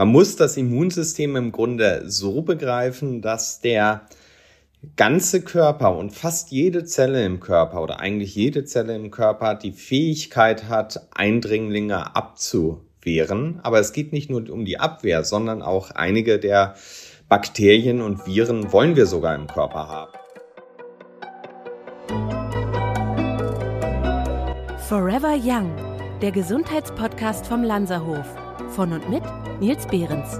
Man muss das Immunsystem im Grunde so begreifen, dass der ganze Körper und fast jede Zelle im Körper oder eigentlich jede Zelle im Körper die Fähigkeit hat, Eindringlinge abzuwehren. Aber es geht nicht nur um die Abwehr, sondern auch einige der Bakterien und Viren wollen wir sogar im Körper haben. Forever Young, der Gesundheitspodcast vom Lanzerhof. Von und mit Nils Behrens.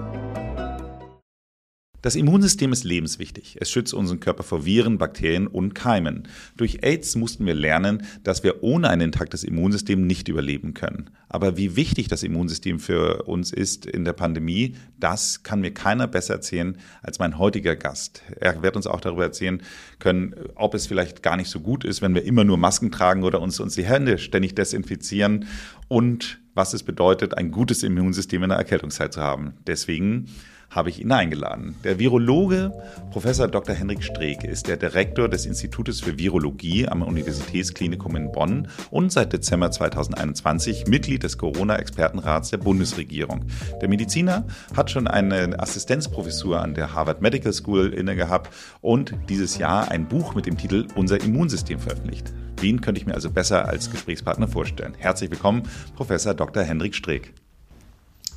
Das Immunsystem ist lebenswichtig. Es schützt unseren Körper vor Viren, Bakterien und Keimen. Durch AIDS mussten wir lernen, dass wir ohne ein intaktes Immunsystem nicht überleben können. Aber wie wichtig das Immunsystem für uns ist in der Pandemie, das kann mir keiner besser erzählen als mein heutiger Gast. Er wird uns auch darüber erzählen können, ob es vielleicht gar nicht so gut ist, wenn wir immer nur Masken tragen oder uns, uns die Hände ständig desinfizieren und was es bedeutet, ein gutes Immunsystem in der Erkältungszeit zu haben. Deswegen habe ich ihn eingeladen. Der Virologe Professor Dr. Henrik Streeck ist der Direktor des Institutes für Virologie am Universitätsklinikum in Bonn und seit Dezember 2021 Mitglied des Corona-Expertenrats der Bundesregierung. Der Mediziner hat schon eine Assistenzprofessur an der Harvard Medical School inne gehabt und dieses Jahr ein Buch mit dem Titel Unser Immunsystem veröffentlicht. Wen könnte ich mir also besser als Gesprächspartner vorstellen? Herzlich willkommen, Professor Dr. Henrik Streeck.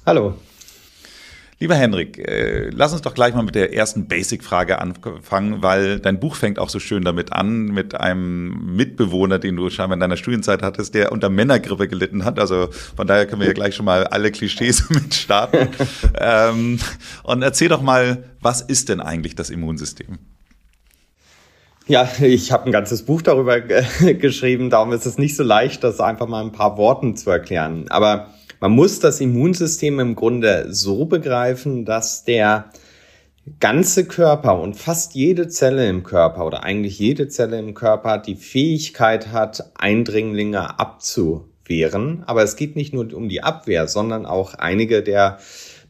Hallo. Lieber Henrik, äh, lass uns doch gleich mal mit der ersten Basic-Frage anfangen, weil dein Buch fängt auch so schön damit an, mit einem Mitbewohner, den du scheinbar in deiner Studienzeit hattest, der unter Männergrippe gelitten hat. Also von daher können wir ja gleich schon mal alle Klischees mit starten. ähm, und erzähl doch mal, was ist denn eigentlich das Immunsystem? Ja, ich habe ein ganzes Buch darüber geschrieben, darum ist es nicht so leicht, das einfach mal ein paar Worten zu erklären. Aber man muss das Immunsystem im Grunde so begreifen, dass der ganze Körper und fast jede Zelle im Körper oder eigentlich jede Zelle im Körper die Fähigkeit hat, Eindringlinge abzuwehren. Aber es geht nicht nur um die Abwehr, sondern auch einige der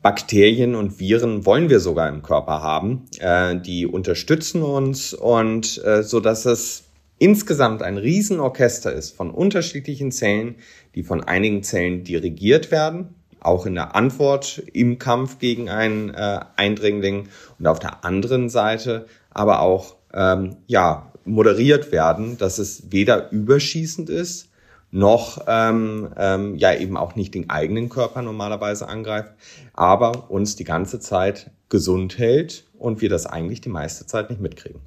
Bakterien und Viren wollen wir sogar im Körper haben. Äh, die unterstützen uns und äh, so dass es insgesamt ein Riesenorchester ist von unterschiedlichen Zellen, die von einigen Zellen dirigiert werden, auch in der Antwort im Kampf gegen einen äh, Eindringling und auf der anderen Seite aber auch ähm, ja moderiert werden, dass es weder überschießend ist noch ähm, ähm, ja eben auch nicht den eigenen Körper normalerweise angreift, aber uns die ganze Zeit gesund hält und wir das eigentlich die meiste Zeit nicht mitkriegen.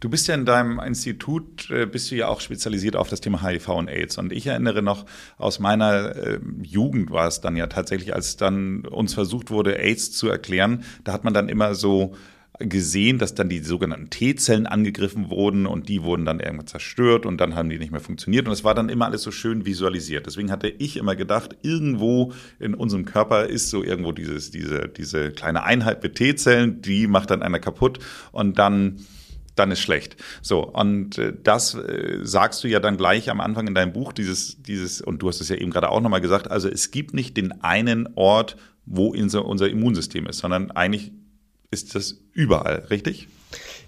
Du bist ja in deinem Institut, äh, bist du ja auch spezialisiert auf das Thema HIV und AIDS. Und ich erinnere noch, aus meiner äh, Jugend war es dann ja tatsächlich, als dann uns versucht wurde, AIDS zu erklären, da hat man dann immer so gesehen, dass dann die sogenannten T-Zellen angegriffen wurden und die wurden dann irgendwann zerstört und dann haben die nicht mehr funktioniert und es war dann immer alles so schön visualisiert. Deswegen hatte ich immer gedacht, irgendwo in unserem Körper ist so irgendwo dieses, diese, diese kleine Einheit mit T-Zellen, die macht dann einer kaputt und dann dann ist schlecht. So, und äh, das äh, sagst du ja dann gleich am Anfang in deinem Buch, dieses, dieses, und du hast es ja eben gerade auch nochmal gesagt, also es gibt nicht den einen Ort, wo unser, Immunsystem ist, sondern eigentlich ist das überall, richtig?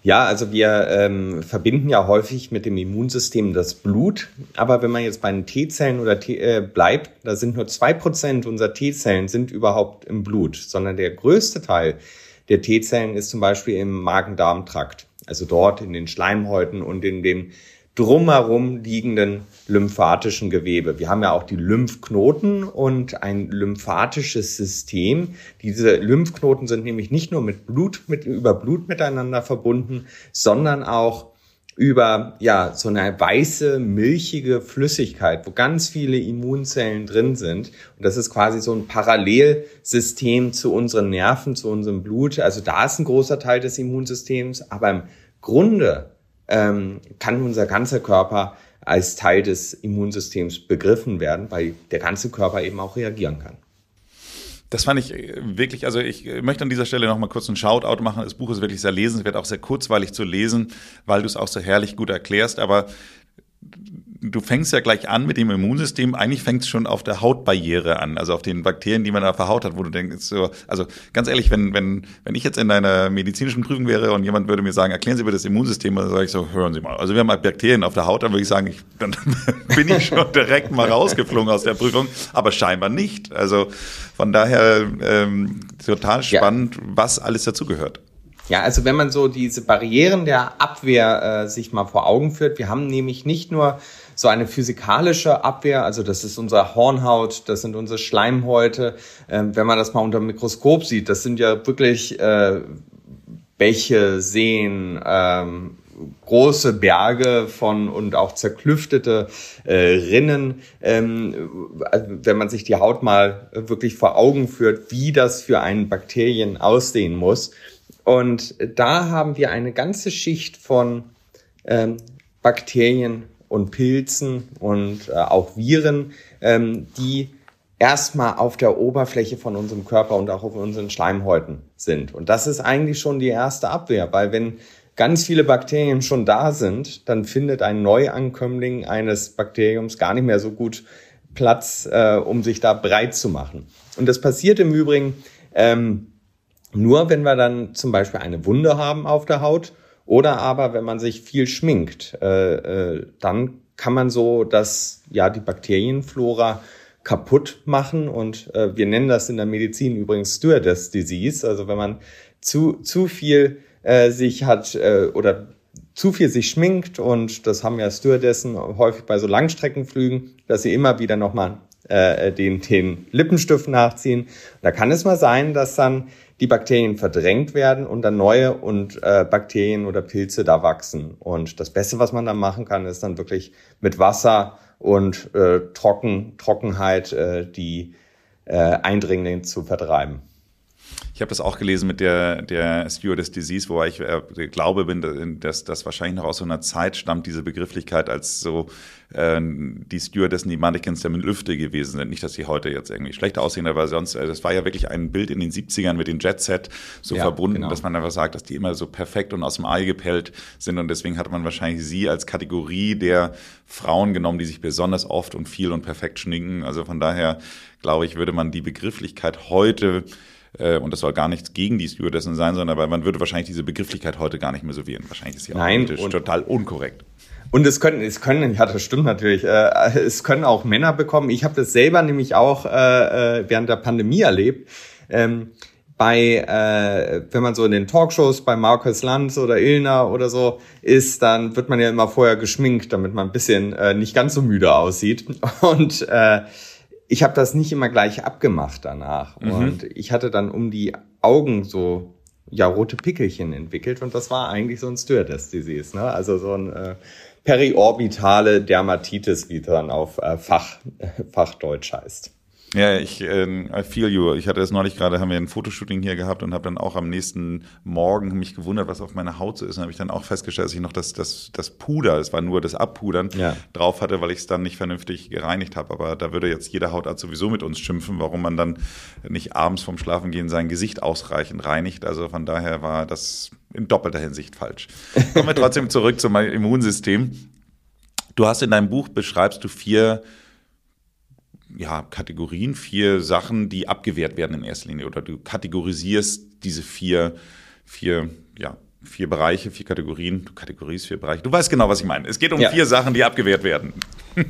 Ja, also wir ähm, verbinden ja häufig mit dem Immunsystem das Blut, aber wenn man jetzt bei den T-Zellen oder T äh, bleibt, da sind nur zwei Prozent unserer T-Zellen sind überhaupt im Blut, sondern der größte Teil der T-Zellen ist zum Beispiel im Magen-Darm-Trakt also dort in den Schleimhäuten und in dem drumherum liegenden lymphatischen Gewebe. Wir haben ja auch die Lymphknoten und ein lymphatisches System. Diese Lymphknoten sind nämlich nicht nur mit Blut, mit, über Blut miteinander verbunden, sondern auch über ja so eine weiße milchige Flüssigkeit, wo ganz viele Immunzellen drin sind und das ist quasi so ein Parallelsystem zu unseren Nerven, zu unserem Blut. Also da ist ein großer Teil des Immunsystems, aber im Grunde ähm, kann unser ganzer Körper als Teil des Immunsystems begriffen werden, weil der ganze Körper eben auch reagieren kann. Das fand ich äh, wirklich, also ich äh, möchte an dieser Stelle noch mal kurz einen Shoutout machen. Das Buch ist wirklich sehr lesenswert, auch sehr kurzweilig zu lesen, weil du es auch so herrlich gut erklärst. Aber du fängst ja gleich an mit dem Immunsystem. Eigentlich fängt es schon auf der Hautbarriere an, also auf den Bakterien, die man auf der Haut hat, wo du denkst, so, also ganz ehrlich, wenn, wenn, wenn ich jetzt in einer medizinischen Prüfung wäre und jemand würde mir sagen, erklären Sie mir das Immunsystem, dann sage ich so, hören Sie mal. Also wir haben halt Bakterien auf der Haut, dann würde ich sagen, ich, dann bin ich schon direkt mal rausgeflogen aus der Prüfung, aber scheinbar nicht. Also von daher ähm, total spannend, ja. was alles dazugehört. Ja, also wenn man so diese Barrieren der Abwehr äh, sich mal vor Augen führt, wir haben nämlich nicht nur so eine physikalische Abwehr, also das ist unsere Hornhaut, das sind unsere Schleimhäute. Ähm, wenn man das mal unter dem Mikroskop sieht, das sind ja wirklich äh, Bäche, Seen, ähm, große Berge von und auch zerklüftete äh, Rinnen. Ähm, also wenn man sich die Haut mal wirklich vor Augen führt, wie das für einen Bakterien aussehen muss, und da haben wir eine ganze Schicht von ähm, Bakterien und Pilzen und äh, auch Viren, ähm, die erstmal auf der Oberfläche von unserem Körper und auch auf unseren Schleimhäuten sind. Und das ist eigentlich schon die erste Abwehr, weil wenn ganz viele Bakterien schon da sind, dann findet ein Neuankömmling eines Bakteriums gar nicht mehr so gut Platz, äh, um sich da breit zu machen. Und das passiert im Übrigen ähm, nur wenn wir dann zum Beispiel eine Wunde haben auf der Haut oder aber wenn man sich viel schminkt, äh, äh, dann kann man so das, ja, die Bakterienflora kaputt machen und äh, wir nennen das in der Medizin übrigens Stewardess Disease. Also wenn man zu, zu viel äh, sich hat äh, oder zu viel sich schminkt und das haben ja Stewardessen häufig bei so Langstreckenflügen, dass sie immer wieder nochmal äh, den, den Lippenstift nachziehen. Da kann es mal sein, dass dann die Bakterien verdrängt werden und dann neue und äh, Bakterien oder Pilze da wachsen. Und das Beste, was man dann machen kann, ist dann wirklich mit Wasser und äh, Trocken, Trockenheit äh, die äh, Eindringlinge zu vertreiben. Ich habe das auch gelesen mit der, der Stewardess Disease, wo ich äh, glaube bin, dass das wahrscheinlich noch aus so einer Zeit stammt, diese Begrifflichkeit, als so äh, die Stewardessen, die Mannequins der Lüfte gewesen sind. Nicht, dass die heute jetzt irgendwie schlecht aussehen, aber sonst, äh, das war ja wirklich ein Bild in den 70ern mit den Jet Set so ja, verbunden, genau. dass man einfach sagt, dass die immer so perfekt und aus dem Ei gepellt sind und deswegen hat man wahrscheinlich sie als Kategorie der Frauen genommen, die sich besonders oft und viel und perfekt schminken. Also von daher glaube ich, würde man die Begrifflichkeit heute äh, und das soll gar nichts gegen die Stewardessen sein, sondern weil man würde wahrscheinlich diese Begrifflichkeit heute gar nicht mehr so wählen. Wahrscheinlich ist sie auch total unkorrekt. Und es können, es können, ja, das stimmt natürlich. Äh, es können auch Männer bekommen. Ich habe das selber nämlich auch äh, äh, während der Pandemie erlebt. Ähm, bei, äh, wenn man so in den Talkshows bei Markus Lanz oder Ilna oder so ist, dann wird man ja immer vorher geschminkt, damit man ein bisschen äh, nicht ganz so müde aussieht. Und äh, ich habe das nicht immer gleich abgemacht danach. Mhm. Und ich hatte dann um die Augen so ja rote Pickelchen entwickelt und das war eigentlich so ein Stewardess-Disease, ne? Also so ein äh, periorbitale Dermatitis, wie dann auf äh, Fach, Fachdeutsch heißt. Ja, ich äh, I feel you. Ich hatte das neulich gerade, haben wir ein Fotoshooting hier gehabt und habe dann auch am nächsten Morgen mich gewundert, was auf meiner Haut so ist. Und habe ich dann auch festgestellt, dass ich noch das, das, das Puder, es war nur das Abpudern, ja. drauf hatte, weil ich es dann nicht vernünftig gereinigt habe. Aber da würde jetzt jeder Hautarzt sowieso mit uns schimpfen, warum man dann nicht abends vorm Schlafengehen sein Gesicht ausreichend reinigt. Also von daher war das in doppelter Hinsicht falsch. Kommen wir trotzdem zurück zum Immunsystem. Du hast in deinem Buch beschreibst du vier ja, Kategorien, vier Sachen, die abgewehrt werden in erster Linie. Oder du kategorisierst diese vier, vier, ja, vier Bereiche, vier Kategorien. Du kategorisierst vier Bereiche. Du weißt genau, was ich meine. Es geht um ja. vier Sachen, die abgewehrt werden.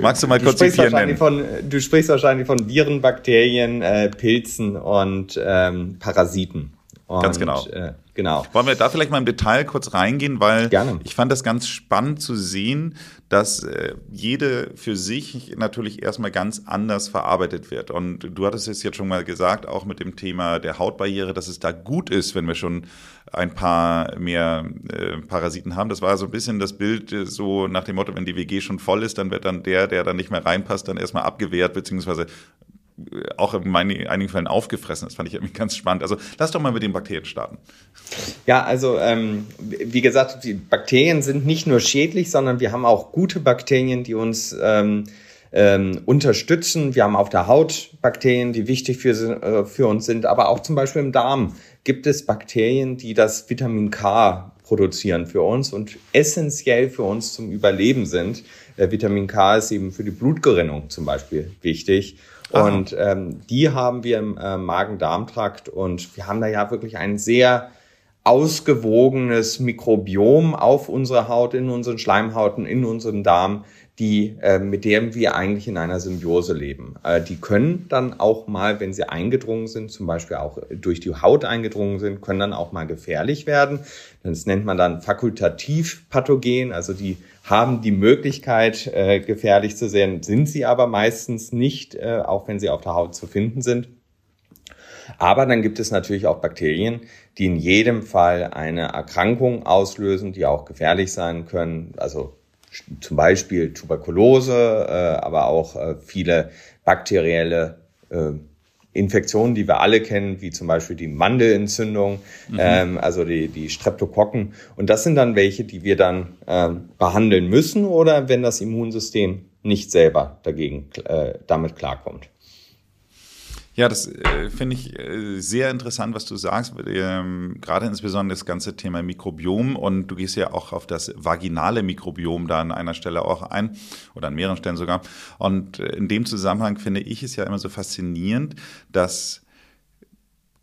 Magst du mal du kurz die vier nennen? Von, du sprichst wahrscheinlich von Viren, Bakterien, äh, Pilzen und ähm, Parasiten. Und, Ganz genau. Äh, genau. Wollen wir da vielleicht mal im Detail kurz reingehen, weil Gerne. ich fand das ganz spannend zu sehen, dass äh, jede für sich natürlich erstmal ganz anders verarbeitet wird. Und du hattest es jetzt schon mal gesagt, auch mit dem Thema der Hautbarriere, dass es da gut ist, wenn wir schon ein paar mehr äh, Parasiten haben. Das war so ein bisschen das Bild äh, so nach dem Motto, wenn die WG schon voll ist, dann wird dann der, der dann nicht mehr reinpasst, dann erstmal abgewehrt, beziehungsweise auch in einigen Fällen aufgefressen. Das fand ich irgendwie ganz spannend. Also lass doch mal mit den Bakterien starten. Ja, also ähm, wie gesagt, die Bakterien sind nicht nur schädlich, sondern wir haben auch gute Bakterien, die uns ähm, ähm, unterstützen. Wir haben auf der Haut Bakterien, die wichtig für, äh, für uns sind, aber auch zum Beispiel im Darm gibt es Bakterien, die das Vitamin K produzieren für uns und essentiell für uns zum Überleben sind. Äh, Vitamin K ist eben für die Blutgerinnung zum Beispiel wichtig. Und ähm, die haben wir im äh, Magen-Darm-Trakt und wir haben da ja wirklich ein sehr ausgewogenes Mikrobiom auf unserer Haut, in unseren Schleimhauten, in unserem Darm, die, äh, mit dem wir eigentlich in einer Symbiose leben. Äh, die können dann auch mal, wenn sie eingedrungen sind, zum Beispiel auch durch die Haut eingedrungen sind, können dann auch mal gefährlich werden. Das nennt man dann fakultativ pathogen, also die haben die Möglichkeit, äh, gefährlich zu sein, sind sie aber meistens nicht, äh, auch wenn sie auf der Haut zu finden sind. Aber dann gibt es natürlich auch Bakterien, die in jedem Fall eine Erkrankung auslösen, die auch gefährlich sein können. Also zum Beispiel Tuberkulose, äh, aber auch äh, viele bakterielle äh, Infektionen, die wir alle kennen, wie zum Beispiel die Mandelentzündung, mhm. ähm, also die, die Streptokokken. Und das sind dann welche, die wir dann äh, behandeln müssen oder wenn das Immunsystem nicht selber dagegen äh, damit klarkommt. Ja, das äh, finde ich äh, sehr interessant, was du sagst. Ähm, gerade insbesondere das ganze Thema Mikrobiom. Und du gehst ja auch auf das vaginale Mikrobiom da an einer Stelle auch ein oder an mehreren Stellen sogar. Und äh, in dem Zusammenhang finde ich es ja immer so faszinierend, dass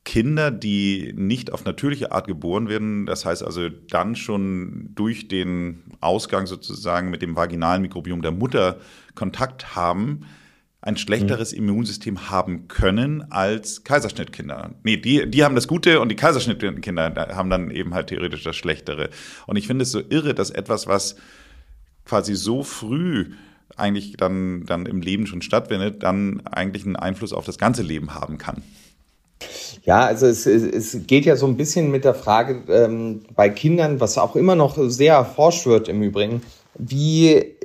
Kinder, die nicht auf natürliche Art geboren werden, das heißt also dann schon durch den Ausgang sozusagen mit dem vaginalen Mikrobiom der Mutter Kontakt haben, ein schlechteres mhm. Immunsystem haben können als Kaiserschnittkinder. Nee, die, die haben das Gute und die Kaiserschnittkinder haben dann eben halt theoretisch das Schlechtere. Und ich finde es so irre, dass etwas, was quasi so früh eigentlich dann, dann im Leben schon stattfindet, dann eigentlich einen Einfluss auf das ganze Leben haben kann. Ja, also es, es geht ja so ein bisschen mit der Frage ähm, bei Kindern, was auch immer noch sehr erforscht wird im Übrigen, wie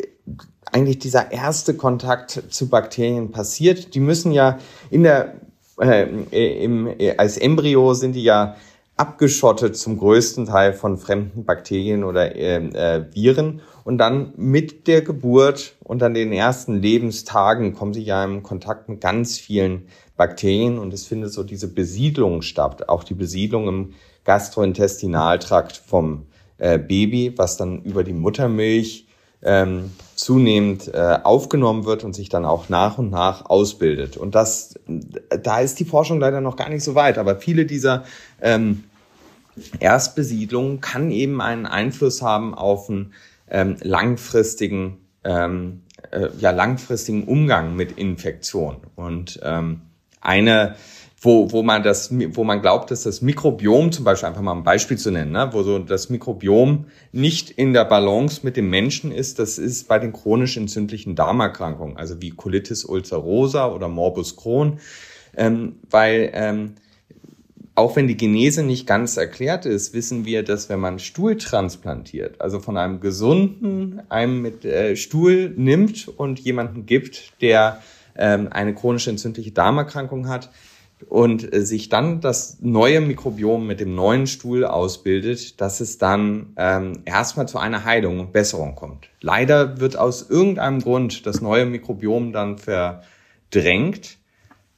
eigentlich dieser erste Kontakt zu Bakterien passiert. Die müssen ja in der, äh, im, äh, als Embryo sind die ja abgeschottet zum größten Teil von fremden Bakterien oder äh, äh, Viren. Und dann mit der Geburt und an den ersten Lebenstagen kommen sie ja im Kontakt mit ganz vielen Bakterien und es findet so diese Besiedlung statt, auch die Besiedlung im Gastrointestinaltrakt vom äh, Baby, was dann über die Muttermilch ähm, zunehmend äh, aufgenommen wird und sich dann auch nach und nach ausbildet. Und das, da ist die Forschung leider noch gar nicht so weit, aber viele dieser ähm, Erstbesiedlungen kann eben einen Einfluss haben auf einen ähm, langfristigen, ähm, äh, ja, langfristigen Umgang mit Infektion. Und ähm, eine wo, wo man das, wo man glaubt, dass das Mikrobiom, zum Beispiel einfach mal ein Beispiel zu nennen, ne, wo so das Mikrobiom nicht in der Balance mit dem Menschen ist, das ist bei den chronisch entzündlichen Darmerkrankungen, also wie Colitis ulcerosa oder Morbus Crohn, ähm, weil ähm, auch wenn die Genese nicht ganz erklärt ist, wissen wir, dass wenn man Stuhl transplantiert, also von einem gesunden, einem mit äh, Stuhl nimmt und jemanden gibt, der ähm, eine chronisch entzündliche Darmerkrankung hat, und äh, sich dann das neue Mikrobiom mit dem neuen Stuhl ausbildet, dass es dann ähm, erstmal zu einer Heilung und Besserung kommt. Leider wird aus irgendeinem Grund das neue Mikrobiom dann verdrängt,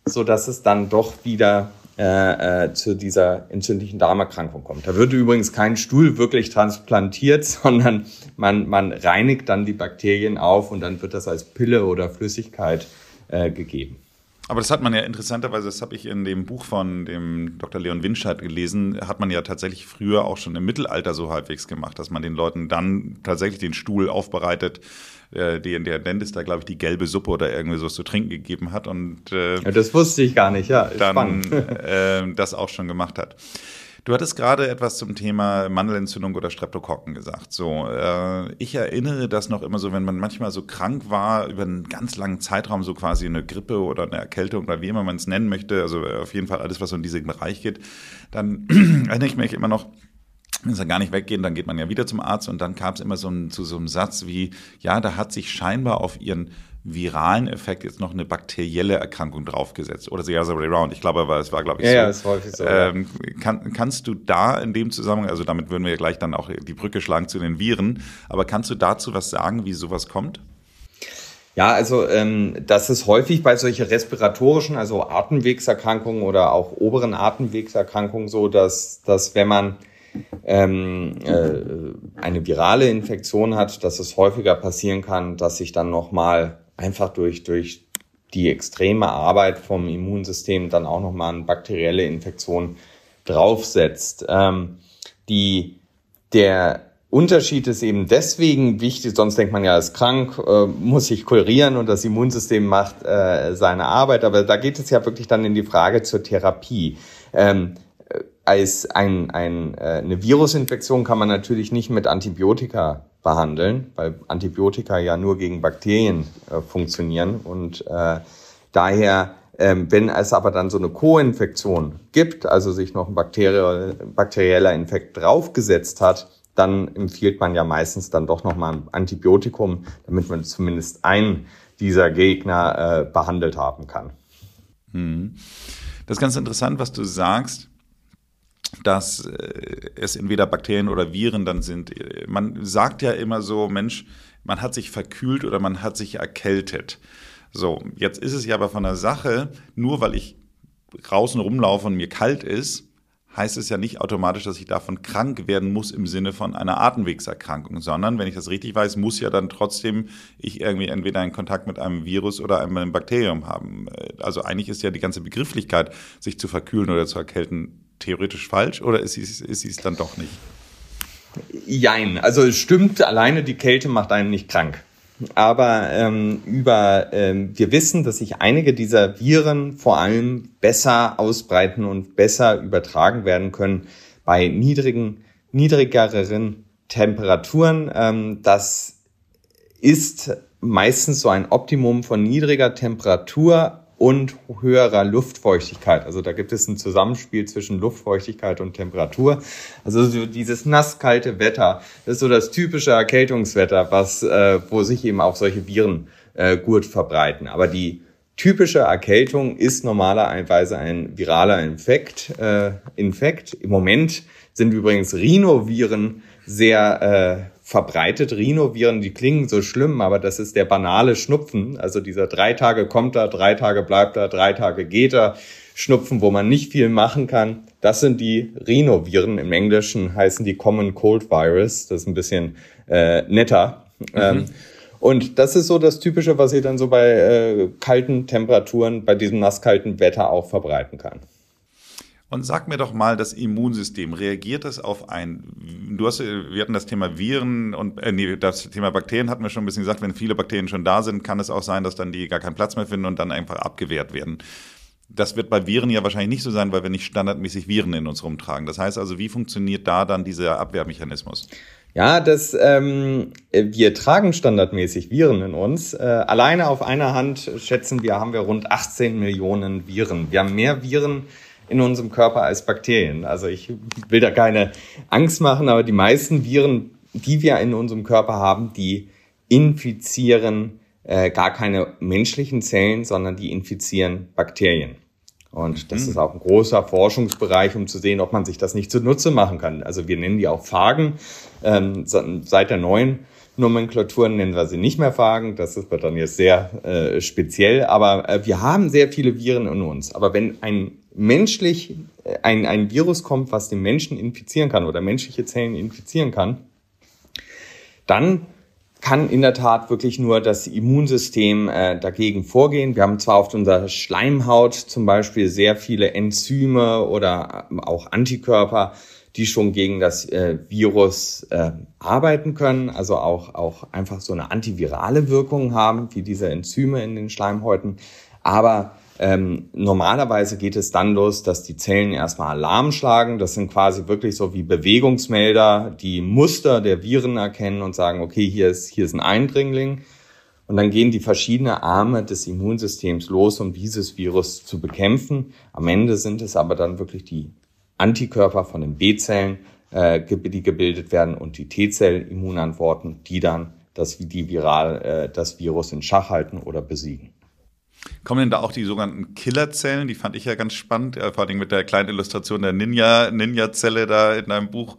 so dass es dann doch wieder äh, äh, zu dieser entzündlichen Darmerkrankung kommt. Da wird übrigens kein Stuhl wirklich transplantiert, sondern man, man reinigt dann die Bakterien auf und dann wird das als Pille oder Flüssigkeit äh, gegeben. Aber das hat man ja interessanterweise, das habe ich in dem Buch von dem Dr. Leon Winscheid gelesen, hat man ja tatsächlich früher auch schon im Mittelalter so halbwegs gemacht, dass man den Leuten dann tatsächlich den Stuhl aufbereitet, äh, den der Dentist da, glaube ich, die gelbe Suppe oder irgendwie sowas zu trinken gegeben hat. Und äh, ja, das wusste ich gar nicht, ja. Dann äh, das auch schon gemacht hat. Du hattest gerade etwas zum Thema Mandelentzündung oder Streptokokken gesagt. So, äh, ich erinnere das noch immer so, wenn man manchmal so krank war über einen ganz langen Zeitraum, so quasi eine Grippe oder eine Erkältung oder wie immer man es nennen möchte, also auf jeden Fall alles, was so in diesen Bereich geht, dann erinnere ich mich immer noch, wenn sie gar nicht weggehen, dann geht man ja wieder zum Arzt und dann kam es immer so ein, zu so einem Satz wie, ja, da hat sich scheinbar auf ihren viralen Effekt jetzt noch eine bakterielle Erkrankung draufgesetzt. Oder the other way around. Ich glaube aber, es war, glaube ich, ja, so. Ja, ist häufig so. Ähm, kann, kannst du da in dem Zusammenhang, also damit würden wir ja gleich dann auch die Brücke schlagen zu den Viren, aber kannst du dazu was sagen, wie sowas kommt? Ja, also ähm, das ist häufig bei solchen respiratorischen, also Atemwegserkrankungen oder auch oberen Atemwegserkrankungen so, dass, dass wenn man ähm, äh, eine virale Infektion hat, dass es häufiger passieren kann, dass sich dann nochmal einfach durch, durch die extreme Arbeit vom Immunsystem dann auch nochmal eine bakterielle Infektion draufsetzt. Ähm, die, der Unterschied ist eben deswegen wichtig, sonst denkt man ja, ist krank, äh, muss sich kurieren und das Immunsystem macht äh, seine Arbeit. Aber da geht es ja wirklich dann in die Frage zur Therapie. Ähm, äh, als ein, ein, äh, eine Virusinfektion kann man natürlich nicht mit Antibiotika behandeln, weil Antibiotika ja nur gegen Bakterien äh, funktionieren. Und äh, daher, ähm, wenn es aber dann so eine Co-Infektion gibt, also sich noch ein bakteriell, bakterieller Infekt draufgesetzt hat, dann empfiehlt man ja meistens dann doch nochmal ein Antibiotikum, damit man zumindest einen dieser Gegner äh, behandelt haben kann. Hm. Das ist ganz interessant, was du sagst, dass äh, es entweder Bakterien oder Viren dann sind. Man sagt ja immer so, Mensch, man hat sich verkühlt oder man hat sich erkältet. So, jetzt ist es ja aber von der Sache, nur weil ich draußen rumlaufe und mir kalt ist, heißt es ja nicht automatisch, dass ich davon krank werden muss im Sinne von einer Atemwegserkrankung, sondern wenn ich das richtig weiß, muss ja dann trotzdem ich irgendwie entweder einen Kontakt mit einem Virus oder einem Bakterium haben. Also eigentlich ist ja die ganze Begrifflichkeit, sich zu verkühlen oder zu erkälten, theoretisch falsch oder ist sie, ist es dann doch nicht? Jein, also es stimmt, alleine die Kälte macht einen nicht krank. Aber ähm, über ähm, wir wissen, dass sich einige dieser Viren vor allem besser ausbreiten und besser übertragen werden können bei niedrigen, niedrigeren Temperaturen. Ähm, das ist meistens so ein Optimum von niedriger Temperatur und höherer Luftfeuchtigkeit. Also da gibt es ein Zusammenspiel zwischen Luftfeuchtigkeit und Temperatur. Also so dieses nasskalte Wetter, ist so das typische Erkältungswetter, was, äh, wo sich eben auch solche Viren äh, gut verbreiten. Aber die typische Erkältung ist normalerweise ein viraler Infekt. Äh, Infekt. Im Moment sind übrigens Rhinoviren sehr äh, verbreitet. Rhinoviren, die klingen so schlimm, aber das ist der banale Schnupfen. Also dieser drei Tage kommt er, drei Tage bleibt er, drei Tage geht er. Schnupfen, wo man nicht viel machen kann. Das sind die Rhinoviren. Im Englischen heißen die Common Cold Virus. Das ist ein bisschen äh, netter. Mhm. Ähm, und das ist so das Typische, was sie dann so bei äh, kalten Temperaturen, bei diesem nasskalten Wetter auch verbreiten kann. Und sag mir doch mal, das Immunsystem, reagiert es auf ein, du hast, wir hatten das Thema Viren und, äh, nee, das Thema Bakterien hatten wir schon ein bisschen gesagt, wenn viele Bakterien schon da sind, kann es auch sein, dass dann die gar keinen Platz mehr finden und dann einfach abgewehrt werden. Das wird bei Viren ja wahrscheinlich nicht so sein, weil wir nicht standardmäßig Viren in uns rumtragen. Das heißt also, wie funktioniert da dann dieser Abwehrmechanismus? Ja, das, ähm, wir tragen standardmäßig Viren in uns. Äh, alleine auf einer Hand schätzen wir, haben wir rund 18 Millionen Viren. Wir haben mehr Viren in unserem Körper als Bakterien. Also ich will da keine Angst machen, aber die meisten Viren, die wir in unserem Körper haben, die infizieren äh, gar keine menschlichen Zellen, sondern die infizieren Bakterien. Und das mhm. ist auch ein großer Forschungsbereich, um zu sehen, ob man sich das nicht zunutze machen kann. Also wir nennen die auch Phagen. Ähm, seit der neuen Nomenklatur nennen wir sie nicht mehr Phagen. Das wird dann jetzt sehr äh, speziell. Aber äh, wir haben sehr viele Viren in uns. Aber wenn ein menschlich äh, ein, ein Virus kommt, was den Menschen infizieren kann oder menschliche Zellen infizieren kann, dann kann in der Tat wirklich nur das Immunsystem äh, dagegen vorgehen. Wir haben zwar auf unserer Schleimhaut zum Beispiel sehr viele Enzyme oder äh, auch Antikörper, die schon gegen das äh, Virus äh, arbeiten können, also auch, auch einfach so eine antivirale Wirkung haben, wie diese Enzyme in den Schleimhäuten. Aber ähm, normalerweise geht es dann los, dass die Zellen erstmal Alarm schlagen. Das sind quasi wirklich so wie Bewegungsmelder, die Muster der Viren erkennen und sagen, okay, hier ist, hier ist ein Eindringling. Und dann gehen die verschiedenen Arme des Immunsystems los, um dieses Virus zu bekämpfen. Am Ende sind es aber dann wirklich die Antikörper von den B-Zellen, äh, die gebildet werden und die T-Zell-Immunantworten, die dann das, die viral, äh, das Virus in Schach halten oder besiegen. Kommen denn da auch die sogenannten Killerzellen? Die fand ich ja ganz spannend, vor allem mit der kleinen Illustration der Ninja, Ninja-Zelle da in deinem Buch.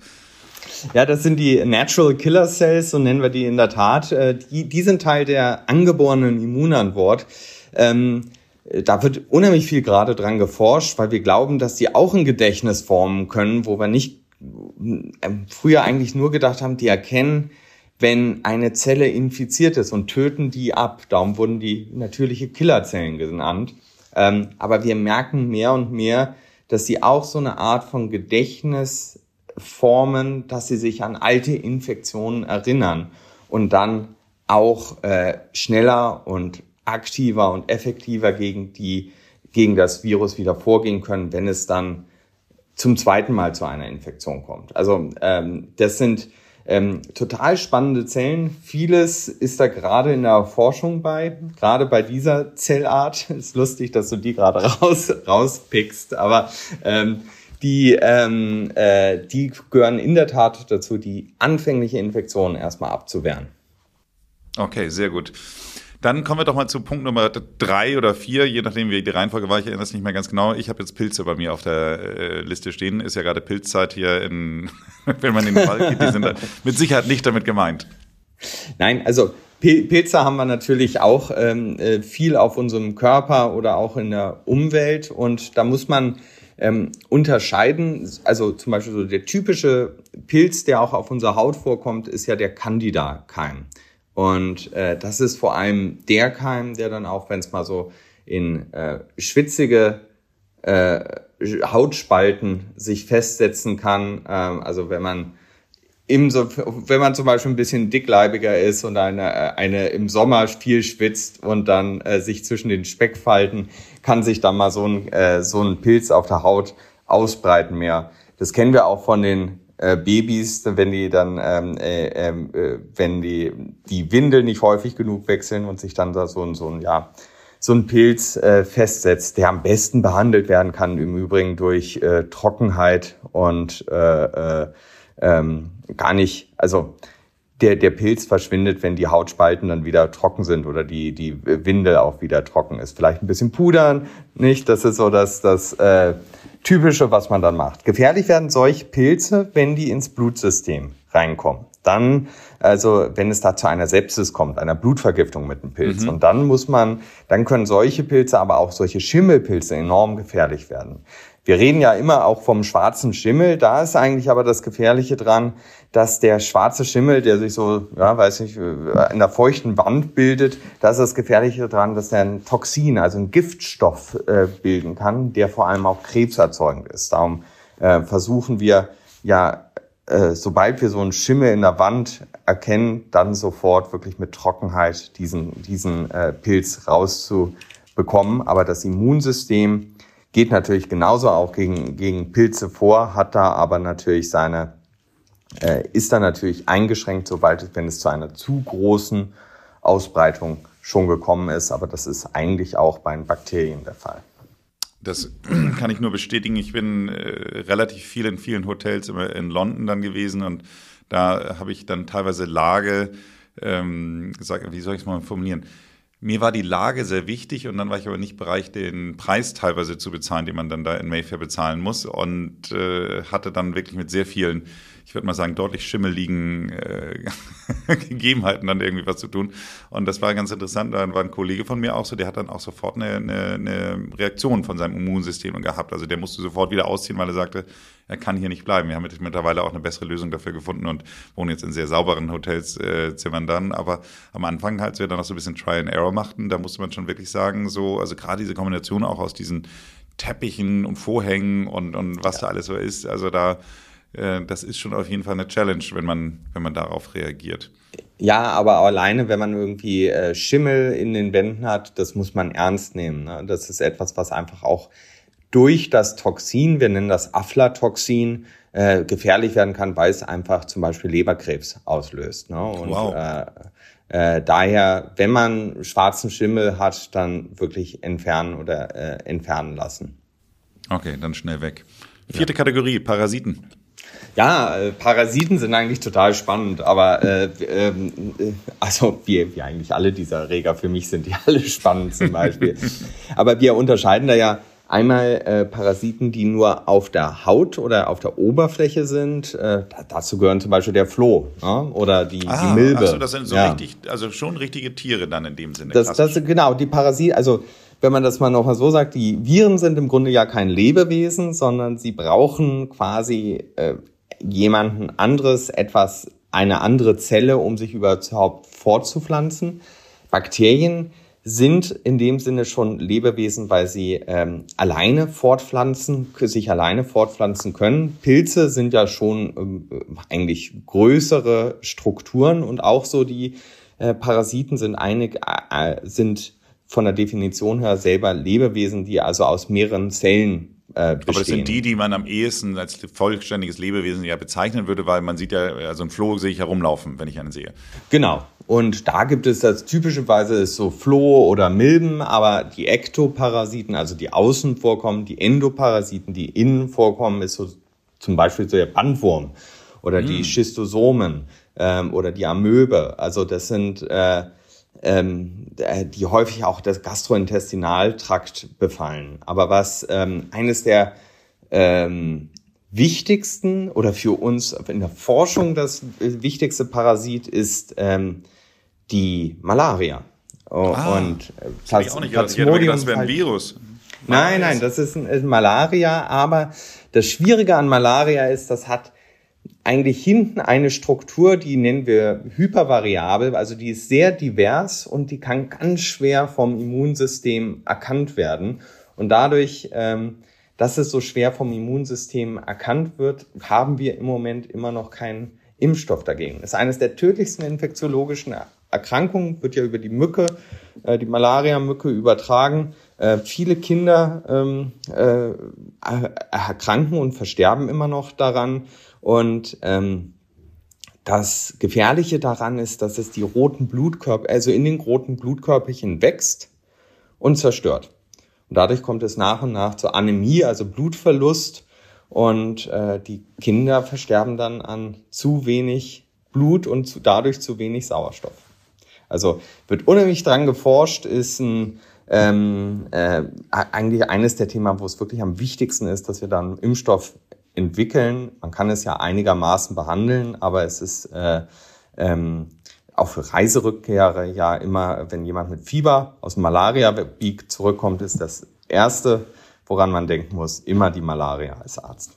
Ja, das sind die Natural Killer Cells, so nennen wir die in der Tat. Äh, die, die sind Teil der angeborenen Immunantwort. Ähm, da wird unheimlich viel gerade dran geforscht, weil wir glauben, dass die auch ein Gedächtnis formen können, wo wir nicht äh, früher eigentlich nur gedacht haben, die erkennen, wenn eine Zelle infiziert ist und töten die ab. Darum wurden die natürliche Killerzellen genannt. Ähm, aber wir merken mehr und mehr, dass sie auch so eine Art von Gedächtnis formen, dass sie sich an alte Infektionen erinnern und dann auch äh, schneller und aktiver und effektiver gegen die gegen das Virus wieder vorgehen können, wenn es dann zum zweiten Mal zu einer Infektion kommt. Also ähm, das sind ähm, total spannende Zellen. Vieles ist da gerade in der Forschung bei, gerade bei dieser Zellart. Ist lustig, dass du die gerade raus, rauspickst, aber ähm, die, ähm, äh, die gehören in der Tat dazu, die anfängliche Infektion erstmal abzuwehren. Okay, sehr gut. Dann kommen wir doch mal zu Punkt Nummer drei oder vier, je nachdem, wie die Reihenfolge war. Ich erinnere es nicht mehr ganz genau. Ich habe jetzt Pilze bei mir auf der äh, Liste stehen. Ist ja gerade Pilzzeit hier, in, wenn man in den Wald geht. Die sind mit Sicherheit nicht damit gemeint. Nein, also Pilze haben wir natürlich auch ähm, äh, viel auf unserem Körper oder auch in der Umwelt. Und da muss man ähm, unterscheiden. Also zum Beispiel so der typische Pilz, der auch auf unserer Haut vorkommt, ist ja der Candida-Keim. Und äh, das ist vor allem der Keim, der dann auch, wenn es mal so in äh, schwitzige äh, Hautspalten sich festsetzen kann. Ähm, also wenn man im wenn man zum Beispiel ein bisschen dickleibiger ist und eine, äh, eine im Sommer viel schwitzt und dann äh, sich zwischen den Speckfalten kann sich dann mal so ein, äh, so ein Pilz auf der Haut ausbreiten mehr. Das kennen wir auch von den äh, Babys, wenn die dann, ähm, äh, ähm, äh, wenn die die Windel nicht häufig genug wechseln und sich dann da so ein, so ein, ja, so ein Pilz äh, festsetzt, der am besten behandelt werden kann, im Übrigen durch äh, Trockenheit und äh, äh, ähm, gar nicht, also der, der Pilz verschwindet, wenn die Hautspalten dann wieder trocken sind oder die, die Windel auch wieder trocken ist. Vielleicht ein bisschen pudern, nicht? Das ist so das, das äh, Typische, was man dann macht. Gefährlich werden solche Pilze, wenn die ins Blutsystem reinkommen. Dann, also wenn es da zu einer Sepsis kommt, einer Blutvergiftung mit dem Pilz. Mhm. Und dann muss man, dann können solche Pilze, aber auch solche Schimmelpilze enorm gefährlich werden. Wir reden ja immer auch vom schwarzen Schimmel. Da ist eigentlich aber das Gefährliche dran, dass der schwarze Schimmel, der sich so, ja, weiß nicht, in der feuchten Wand bildet, da ist das Gefährliche dran, dass der ein Toxin, also ein Giftstoff äh, bilden kann, der vor allem auch krebserzeugend ist. Darum äh, versuchen wir ja, sobald wir so einen Schimmel in der Wand erkennen, dann sofort wirklich mit Trockenheit diesen, diesen äh, Pilz rauszubekommen. Aber das Immunsystem geht natürlich genauso auch gegen, gegen Pilze vor, hat da aber natürlich seine, äh, ist da natürlich eingeschränkt, sobald es, wenn es zu einer zu großen Ausbreitung schon gekommen ist. Aber das ist eigentlich auch bei den Bakterien der Fall. Das kann ich nur bestätigen. Ich bin äh, relativ viel in vielen Hotels in London dann gewesen und da habe ich dann teilweise Lage, ähm, gesagt, wie soll ich es mal formulieren? Mir war die Lage sehr wichtig und dann war ich aber nicht bereit, den Preis teilweise zu bezahlen, den man dann da in Mayfair bezahlen muss und äh, hatte dann wirklich mit sehr vielen ich würde mal sagen, deutlich schimmeligen äh, Gegebenheiten dann irgendwie was zu tun. Und das war ganz interessant. Da war ein Kollege von mir auch so, der hat dann auch sofort eine, eine, eine Reaktion von seinem Immunsystem gehabt. Also der musste sofort wieder ausziehen, weil er sagte, er kann hier nicht bleiben. Wir haben mittlerweile auch eine bessere Lösung dafür gefunden und wohnen jetzt in sehr sauberen Hotelszimmern äh, dann. Aber am Anfang, als wir dann noch so ein bisschen Try and Error machten, da musste man schon wirklich sagen, so, also gerade diese Kombination auch aus diesen Teppichen und Vorhängen und, und was ja. da alles so ist, also da das ist schon auf jeden Fall eine Challenge, wenn man, wenn man darauf reagiert. Ja, aber alleine, wenn man irgendwie äh, Schimmel in den Wänden hat, das muss man ernst nehmen. Ne? Das ist etwas, was einfach auch durch das Toxin, wir nennen das Aflatoxin, äh, gefährlich werden kann, weil es einfach zum Beispiel Leberkrebs auslöst. Ne? Und wow. äh, äh, daher, wenn man schwarzen Schimmel hat, dann wirklich entfernen oder äh, entfernen lassen. Okay, dann schnell weg. Vierte ja. Kategorie, Parasiten. Ja, äh, Parasiten sind eigentlich total spannend, aber äh, äh, also wie, wie eigentlich alle dieser Erreger für mich sind die alle spannend zum Beispiel. aber wir unterscheiden da ja Einmal äh, Parasiten, die nur auf der Haut oder auf der Oberfläche sind. Äh, dazu gehören zum Beispiel der Floh ne? oder die, ah, die Milbe. Also das sind so ja. richtig, also schon richtige Tiere dann in dem Sinne. Das, das genau die Parasiten. Also wenn man das mal nochmal so sagt, die Viren sind im Grunde ja kein Lebewesen, sondern sie brauchen quasi äh, jemanden anderes, etwas, eine andere Zelle, um sich überhaupt fortzupflanzen. Bakterien sind in dem Sinne schon Lebewesen, weil sie ähm, alleine fortpflanzen, sich alleine fortpflanzen können. Pilze sind ja schon ähm, eigentlich größere Strukturen und auch so die äh, Parasiten sind einig, äh, sind von der Definition her selber Lebewesen, die also aus mehreren Zellen äh, bestehen. Aber das sind die, die man am ehesten als vollständiges Lebewesen ja bezeichnen würde, weil man sieht ja, also ein Floh sehe ich herumlaufen, wenn ich einen sehe. Genau. Und da gibt es das typischerweise ist so Floh oder Milben, aber die Ektoparasiten, also die außen vorkommen, die Endoparasiten, die innen vorkommen, ist so zum Beispiel so der Bandwurm oder hm. die Schistosomen ähm, oder die Amöbe. Also das sind äh, ähm, äh, die häufig auch das Gastrointestinaltrakt befallen. Aber was ähm, eines der ähm, wichtigsten oder für uns in der Forschung das wichtigste Parasit ist ähm, die Malaria. Oh, ah, und äh, das ich auch nicht. Plasmodium das wäre ein Virus. Nein, nein, das ist ein, Malaria. Aber das Schwierige an Malaria ist, das hat eigentlich hinten eine Struktur, die nennen wir hypervariabel, also die ist sehr divers und die kann ganz schwer vom Immunsystem erkannt werden. Und dadurch, ähm, dass es so schwer vom Immunsystem erkannt wird, haben wir im Moment immer noch keinen Impfstoff dagegen. Das ist eines der tödlichsten infektiologischen Erkrankungen, wird ja über die Mücke, äh, die Malaria-Mücke übertragen. Äh, viele Kinder ähm, äh, erkranken und versterben immer noch daran. Und ähm, das Gefährliche daran ist, dass es die roten Blutkörper, also in den roten Blutkörperchen wächst und zerstört. Und dadurch kommt es nach und nach zur Anämie, also Blutverlust. Und äh, die Kinder versterben dann an zu wenig Blut und zu, dadurch zu wenig Sauerstoff. Also wird unheimlich dran geforscht, ist ein ähm, äh, eigentlich eines der Themen, wo es wirklich am wichtigsten ist, dass wir dann Impfstoff entwickeln. Man kann es ja einigermaßen behandeln, aber es ist äh, ähm, auch für Reiserückkehrer ja immer, wenn jemand mit Fieber aus dem Malaria-Peak zurückkommt, ist das Erste, woran man denken muss, immer die Malaria als Arzt.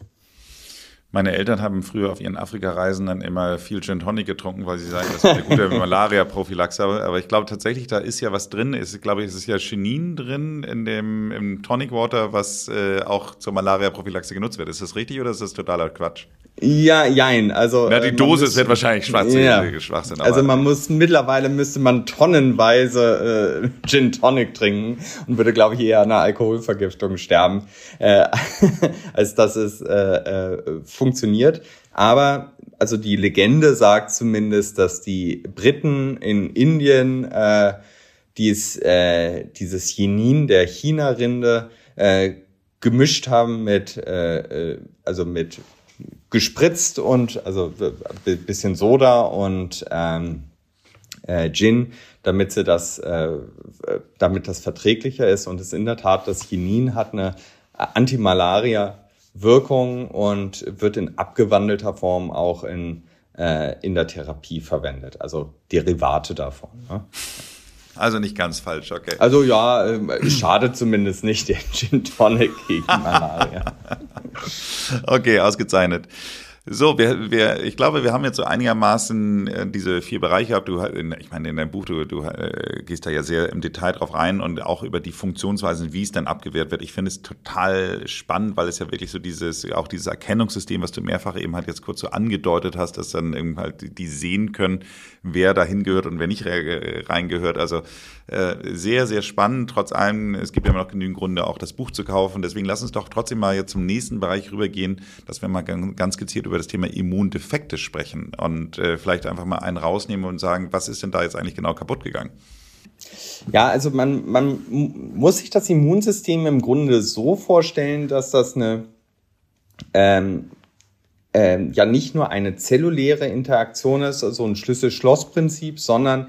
Meine Eltern haben früher auf ihren Afrika-Reisen dann immer viel Gin Tonic getrunken, weil sie sagen, das ist eine gute Malaria-Prophylaxe. Aber ich glaube tatsächlich, da ist ja was drin. Ich glaube, es ist ja Chinin drin in dem im Tonic Water, was äh, auch zur Malaria-Prophylaxe genutzt wird. Ist das richtig oder ist das totaler Quatsch? Ja, jein. Also ja, die äh, Dosis wird wahrscheinlich schwarz. Ja. Schwachsinn. Also man muss mittlerweile müsste man tonnenweise äh, Gin Tonic trinken und würde, glaube ich, eher an einer Alkoholvergiftung sterben, äh, als dass es äh, äh, funktioniert. Aber also die Legende sagt zumindest, dass die Briten in Indien äh, dies, äh, dieses Chinin der China-Rinde äh, gemischt haben mit, äh, äh also mit gespritzt und also bisschen Soda und ähm, äh, Gin, damit sie das, äh, damit das verträglicher ist. Und es ist in der Tat, das Chinin hat eine Antimalaria-Wirkung und wird in abgewandelter Form auch in, äh, in der Therapie verwendet. Also Derivate davon. Ne? Also nicht ganz falsch, okay. Also ja, äh, schadet zumindest nicht der Gin Tonic gegen Malaria. okay, ausgezeichnet. So, wir, wir, ich glaube, wir haben jetzt so einigermaßen äh, diese vier Bereiche gehabt. Du, ich meine, in deinem Buch, du, du äh, gehst da ja sehr im Detail drauf rein und auch über die Funktionsweisen, wie es dann abgewehrt wird. Ich finde es total spannend, weil es ja wirklich so dieses, auch dieses Erkennungssystem, was du mehrfach eben halt jetzt kurz so angedeutet hast, dass dann eben halt die sehen können, wer dahin gehört und wer nicht reingehört. Also äh, sehr, sehr spannend. Trotz allem, es gibt ja immer noch genügend Gründe, auch das Buch zu kaufen. Deswegen lass uns doch trotzdem mal jetzt zum nächsten Bereich rübergehen, dass wir mal ganz gezielt über das Thema Immundefekte sprechen und äh, vielleicht einfach mal einen rausnehmen und sagen, was ist denn da jetzt eigentlich genau kaputt gegangen? Ja, also man, man muss sich das Immunsystem im Grunde so vorstellen, dass das eine ähm, ähm, ja nicht nur eine zelluläre Interaktion ist, also ein Schlüssel-Schloss-Prinzip, sondern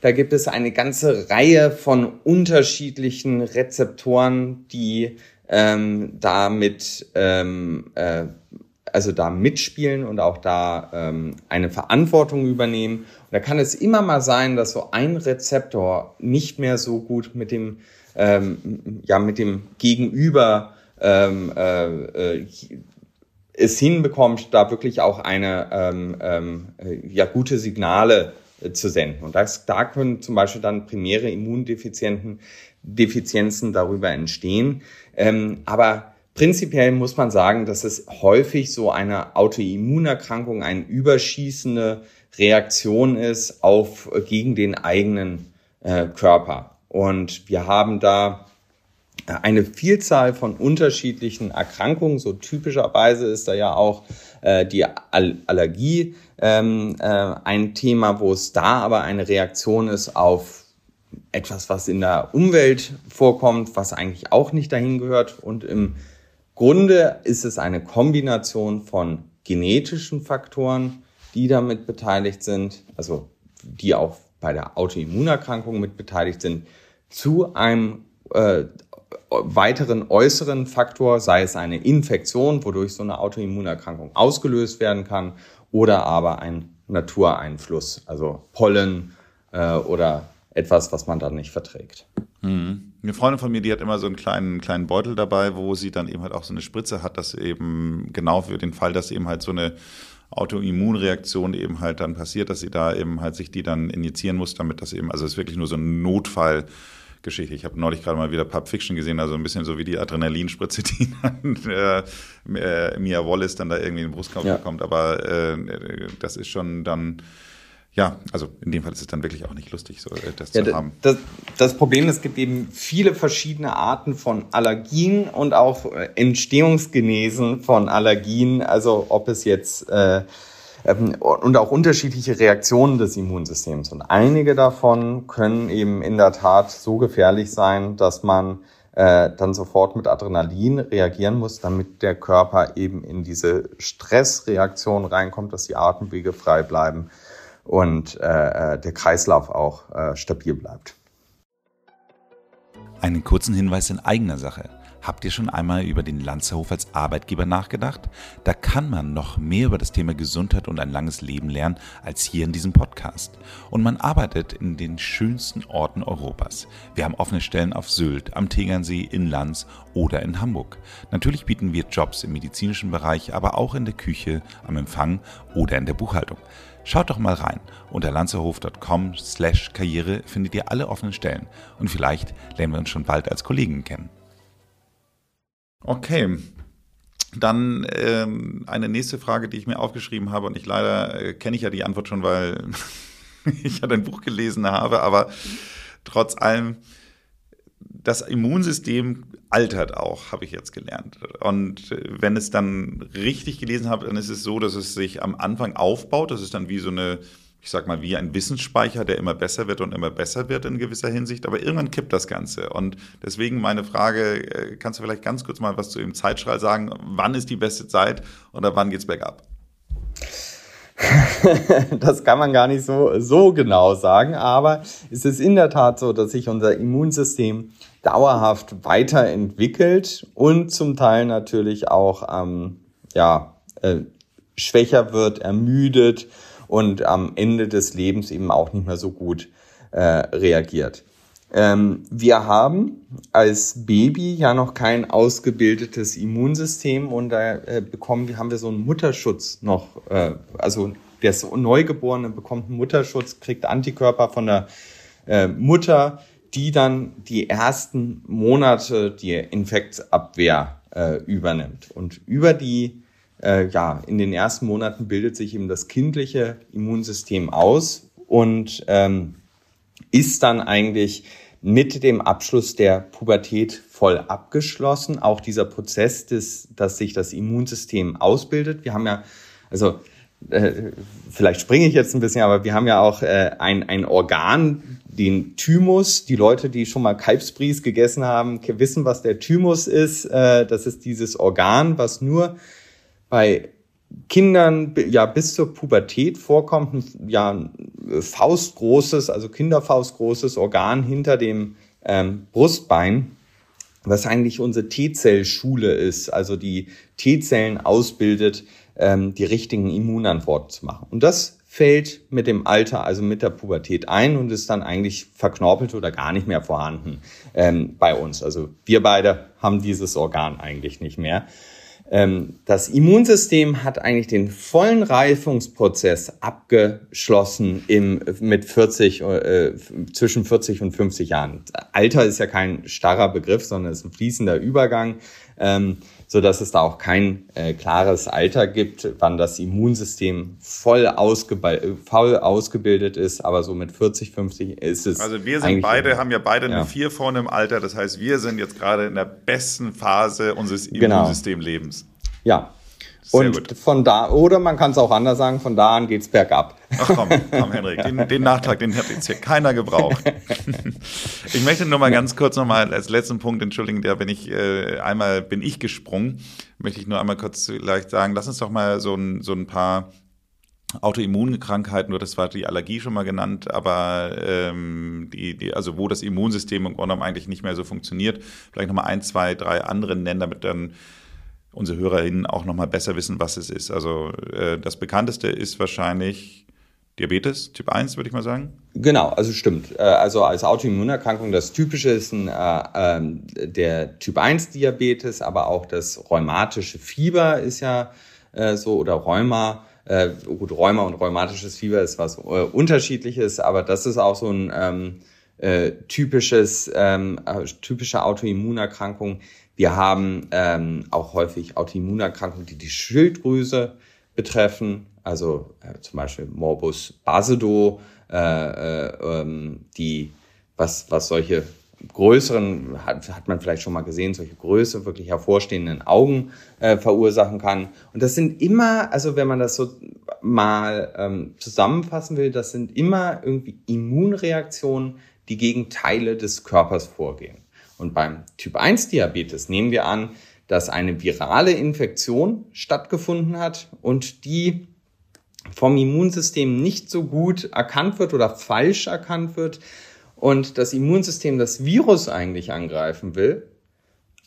da gibt es eine ganze Reihe von unterschiedlichen Rezeptoren, die ähm, damit ähm, äh, also da mitspielen und auch da ähm, eine Verantwortung übernehmen. Und da kann es immer mal sein, dass so ein Rezeptor nicht mehr so gut mit dem ähm, ja mit dem Gegenüber ähm, äh, äh, es hinbekommt, da wirklich auch eine ähm, ähm, ja gute Signale äh, zu senden. Und das, da können zum Beispiel dann primäre Immundefizienten Defizienzen darüber entstehen. Ähm, aber prinzipiell muss man sagen, dass es häufig so eine Autoimmunerkrankung, eine überschießende Reaktion ist auf äh, gegen den eigenen äh, Körper. Und wir haben da eine Vielzahl von unterschiedlichen Erkrankungen. So typischerweise ist da ja auch äh, die All Allergie ähm, äh, ein Thema, wo es da aber eine Reaktion ist auf etwas, was in der Umwelt vorkommt, was eigentlich auch nicht dahin gehört. Und im Grunde ist es eine Kombination von genetischen Faktoren, die damit beteiligt sind, also die auch bei der Autoimmunerkrankung mit beteiligt sind, zu einem äh, weiteren äußeren Faktor, sei es eine Infektion, wodurch so eine Autoimmunerkrankung ausgelöst werden kann, oder aber ein Natureinfluss, also Pollen äh, oder etwas, was man dann nicht verträgt. Mhm. Eine Freundin von mir, die hat immer so einen kleinen, kleinen Beutel dabei, wo sie dann eben halt auch so eine Spritze hat, dass eben genau für den Fall, dass eben halt so eine Autoimmunreaktion eben halt dann passiert, dass sie da eben halt sich die dann injizieren muss, damit das eben, also es ist wirklich nur so ein Notfall. Geschichte. Ich habe neulich gerade mal wieder Pulp Fiction gesehen, also ein bisschen so wie die Adrenalinspritze, die dann äh, äh, Mia Wallace dann da irgendwie in den Brustkorb ja. bekommt. Aber äh, das ist schon dann ja, also in dem Fall ist es dann wirklich auch nicht lustig, so äh, das ja, zu haben. Das, das Problem ist, es gibt eben viele verschiedene Arten von Allergien und auch äh, Entstehungsgenesen von Allergien. Also ob es jetzt äh, ähm, und auch unterschiedliche Reaktionen des Immunsystems. Und einige davon können eben in der Tat so gefährlich sein, dass man äh, dann sofort mit Adrenalin reagieren muss, damit der Körper eben in diese Stressreaktion reinkommt, dass die Atemwege frei bleiben und äh, äh, der Kreislauf auch stabil bleibt. Einen kurzen Hinweis in eigener Sache. Habt ihr schon einmal über den Lanzerhof als Arbeitgeber nachgedacht? Da kann man noch mehr über das Thema Gesundheit und ein langes Leben lernen als hier in diesem Podcast. Und man arbeitet in den schönsten Orten Europas. Wir haben offene Stellen auf Sylt, am Tegernsee, in Lanz oder in Hamburg. Natürlich bieten wir Jobs im medizinischen Bereich, aber auch in der Küche, am Empfang oder in der Buchhaltung. Schaut doch mal rein. Unter lanzerhof.com slash Karriere findet ihr alle offenen Stellen und vielleicht lernen wir uns schon bald als Kollegen kennen. Okay, dann ähm, eine nächste Frage, die ich mir aufgeschrieben habe und ich leider äh, kenne ich ja die Antwort schon, weil ich ja dein Buch gelesen habe, aber trotz allem, das Immunsystem altert auch, habe ich jetzt gelernt. Und äh, wenn es dann richtig gelesen habe, dann ist es so, dass es sich am Anfang aufbaut. Das ist dann wie so eine, ich sag mal, wie ein Wissensspeicher, der immer besser wird und immer besser wird in gewisser Hinsicht. Aber irgendwann kippt das Ganze. Und deswegen meine Frage, äh, kannst du vielleicht ganz kurz mal was zu dem Zeitstrahl sagen? Wann ist die beste Zeit oder wann geht's bergab? das kann man gar nicht so, so genau sagen, aber es ist in der Tat so, dass sich unser Immunsystem dauerhaft weiterentwickelt und zum Teil natürlich auch ähm, ja, äh, schwächer wird, ermüdet und am Ende des Lebens eben auch nicht mehr so gut äh, reagiert. Ähm, wir haben als Baby ja noch kein ausgebildetes Immunsystem und da äh, bekommen wir, haben wir so einen Mutterschutz noch, äh, also der Neugeborene bekommt einen Mutterschutz, kriegt Antikörper von der äh, Mutter, die dann die ersten Monate die Infektabwehr äh, übernimmt. Und über die, äh, ja, in den ersten Monaten bildet sich eben das kindliche Immunsystem aus und ähm, ist dann eigentlich mit dem Abschluss der Pubertät voll abgeschlossen. Auch dieser Prozess, des, dass sich das Immunsystem ausbildet. Wir haben ja, also äh, vielleicht springe ich jetzt ein bisschen, aber wir haben ja auch äh, ein, ein Organ, den Thymus. Die Leute, die schon mal Kalbsbries gegessen haben, wissen, was der Thymus ist. Äh, das ist dieses Organ, was nur bei Kindern ja bis zur Pubertät vorkommt, ein, ja ein faustgroßes, also Kinderfaustgroßes Organ hinter dem ähm, Brustbein. was eigentlich unsere T-Zell-Schule ist, also die T-Zellen ausbildet, ähm, die richtigen Immunantworten zu machen. Und das fällt mit dem Alter, also mit der Pubertät ein und ist dann eigentlich verknorpelt oder gar nicht mehr vorhanden ähm, bei uns. Also wir beide haben dieses Organ eigentlich nicht mehr. Ähm, das Immunsystem hat eigentlich den vollen Reifungsprozess abgeschlossen im, mit 40, äh, zwischen 40 und 50 Jahren. Alter ist ja kein starrer Begriff, sondern ist ein fließender Übergang. Ähm, so dass es da auch kein äh, klares Alter gibt, wann das Immunsystem voll, ausge voll ausgebildet ist, aber so mit 40, 50 ist es. Also wir sind beide, haben ja beide ja. eine 4 vorne im Alter, das heißt, wir sind jetzt gerade in der besten Phase unseres genau. Immunsystemlebens. Ja, sehr und gut. von da, oder man kann es auch anders sagen, von da an geht's bergab. Ach komm, komm, Henrik, den, den Nachtrag, den hat jetzt hier keiner gebraucht. ich möchte nur mal ganz kurz noch mal als letzten Punkt, entschuldigen, da bin ich, äh, einmal bin ich gesprungen, möchte ich nur einmal kurz vielleicht sagen, lass uns doch mal so ein, so ein paar Autoimmunkrankheiten, nur das war die Allergie schon mal genannt, aber ähm, die, die, also wo das Immunsystem im Grunde genommen eigentlich nicht mehr so funktioniert, vielleicht nochmal ein, zwei, drei andere nennen, damit dann unsere HörerInnen auch nochmal besser wissen, was es ist. Also äh, das bekannteste ist wahrscheinlich Diabetes, Typ 1, würde ich mal sagen. Genau, also stimmt. Äh, also als Autoimmunerkrankung, das Typische ist ein, äh, äh, der Typ 1 Diabetes, aber auch das rheumatische Fieber ist ja äh, so oder Rheuma. Äh, gut, Rheuma und rheumatisches Fieber ist was äh, unterschiedliches, aber das ist auch so ein ähm, äh, typisches, ähm, äh, typische Autoimmunerkrankung, wir haben ähm, auch häufig Autoimmunerkrankungen, die die Schilddrüse betreffen, also äh, zum Beispiel Morbus Basedow, äh, äh, ähm, die was was solche größeren hat, hat man vielleicht schon mal gesehen, solche Größe wirklich hervorstehenden Augen äh, verursachen kann. Und das sind immer, also wenn man das so mal ähm, zusammenfassen will, das sind immer irgendwie Immunreaktionen, die gegen Teile des Körpers vorgehen. Und beim Typ 1 Diabetes nehmen wir an, dass eine virale Infektion stattgefunden hat und die vom Immunsystem nicht so gut erkannt wird oder falsch erkannt wird und das Immunsystem das Virus eigentlich angreifen will,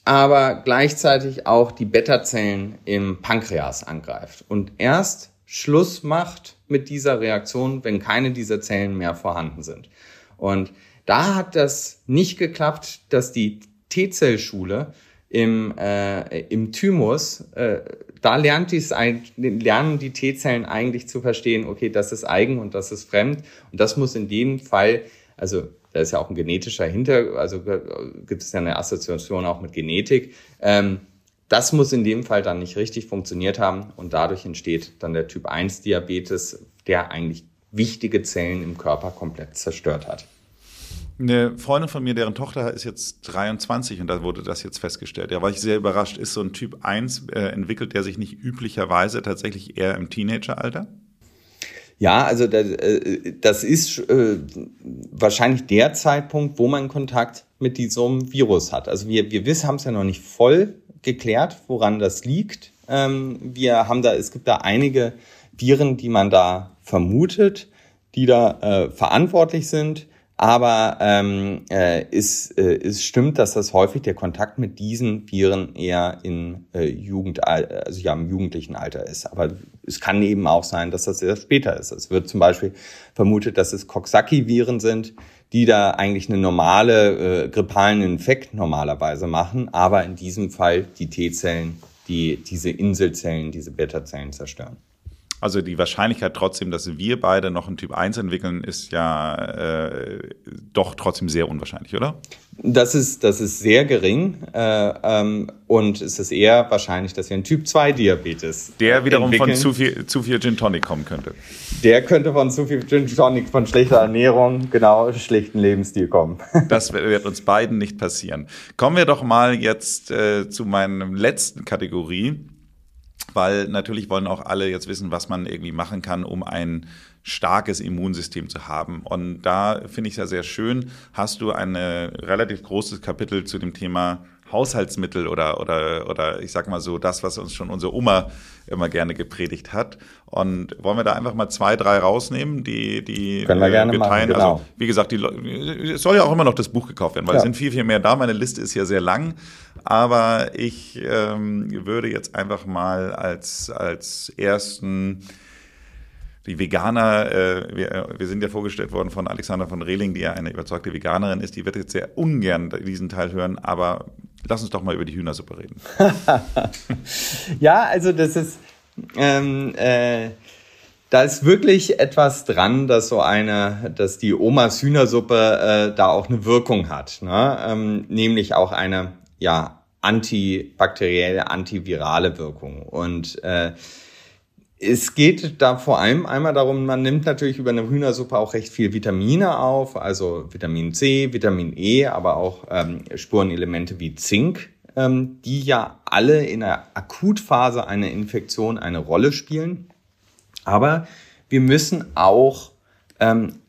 aber gleichzeitig auch die Beta-Zellen im Pankreas angreift und erst Schluss macht mit dieser Reaktion, wenn keine dieser Zellen mehr vorhanden sind. Und da hat das nicht geklappt, dass die T-Zellschule im, äh, im Thymus, äh, da lernt die's, lernen die T-Zellen eigentlich zu verstehen, okay, das ist eigen und das ist fremd. Und das muss in dem Fall, also da ist ja auch ein genetischer Hinter, also gibt es ja eine Assoziation auch mit Genetik. Ähm, das muss in dem Fall dann nicht richtig funktioniert haben und dadurch entsteht dann der Typ 1 Diabetes, der eigentlich wichtige Zellen im Körper komplett zerstört hat. Eine Freundin von mir, deren Tochter ist jetzt 23 und da wurde das jetzt festgestellt. Da war ich sehr überrascht. Ist so ein Typ 1, äh, entwickelt der sich nicht üblicherweise tatsächlich eher im Teenageralter? Ja, also das, äh, das ist äh, wahrscheinlich der Zeitpunkt, wo man Kontakt mit diesem Virus hat. Also wir, wir wissen, haben es ja noch nicht voll geklärt, woran das liegt. Ähm, wir haben da, es gibt da einige Viren, die man da vermutet, die da äh, verantwortlich sind. Aber ähm, äh, ist, äh, ist stimmt, dass das häufig der Kontakt mit diesen Viren eher in äh, Jugend, also ja im jugendlichen Alter ist. Aber es kann eben auch sein, dass das erst später ist. Es wird zum Beispiel vermutet, dass es Coxsackie-Viren sind, die da eigentlich eine normale äh, grippalen Infekt normalerweise machen, aber in diesem Fall die T-Zellen, die diese Inselzellen, diese Beta-Zellen zerstören. Also die Wahrscheinlichkeit trotzdem, dass wir beide noch einen Typ 1 entwickeln, ist ja äh, doch trotzdem sehr unwahrscheinlich, oder? Das ist, das ist sehr gering äh, ähm, und es ist eher wahrscheinlich, dass wir einen Typ 2 Diabetes Der wiederum entwickeln. von zu viel, zu viel Gin Tonic kommen könnte. Der könnte von zu viel Gin Tonic, von schlechter Ernährung, genau, schlechten Lebensstil kommen. Das wird uns beiden nicht passieren. Kommen wir doch mal jetzt äh, zu meiner letzten Kategorie weil natürlich wollen auch alle jetzt wissen, was man irgendwie machen kann, um ein starkes Immunsystem zu haben. Und da finde ich es ja sehr schön, hast du ein relativ großes Kapitel zu dem Thema Haushaltsmittel oder, oder, oder ich sag mal so das, was uns schon unsere Oma immer gerne gepredigt hat. Und wollen wir da einfach mal zwei, drei rausnehmen, die, die Können wir, gerne wir teilen. Machen, genau. Also, wie gesagt, die, es soll ja auch immer noch das Buch gekauft werden, weil ja. es sind viel, viel mehr da. Meine Liste ist ja sehr lang. Aber ich ähm, würde jetzt einfach mal als, als ersten die Veganer, äh, wir, wir sind ja vorgestellt worden von Alexander von Rehling, die ja eine überzeugte Veganerin ist, die wird jetzt sehr ungern diesen Teil hören, aber lass uns doch mal über die Hühnersuppe reden. ja, also das ist, ähm, äh, da ist wirklich etwas dran, dass so eine, dass die Omas Hühnersuppe äh, da auch eine Wirkung hat, ne? ähm, nämlich auch eine, ja, antibakterielle, antivirale Wirkung und äh, es geht da vor allem einmal darum, man nimmt natürlich über eine Hühnersuppe auch recht viel Vitamine auf, also Vitamin C, Vitamin E, aber auch ähm, Spurenelemente wie Zink, ähm, die ja alle in der Akutphase einer Infektion eine Rolle spielen. Aber wir müssen auch ähm,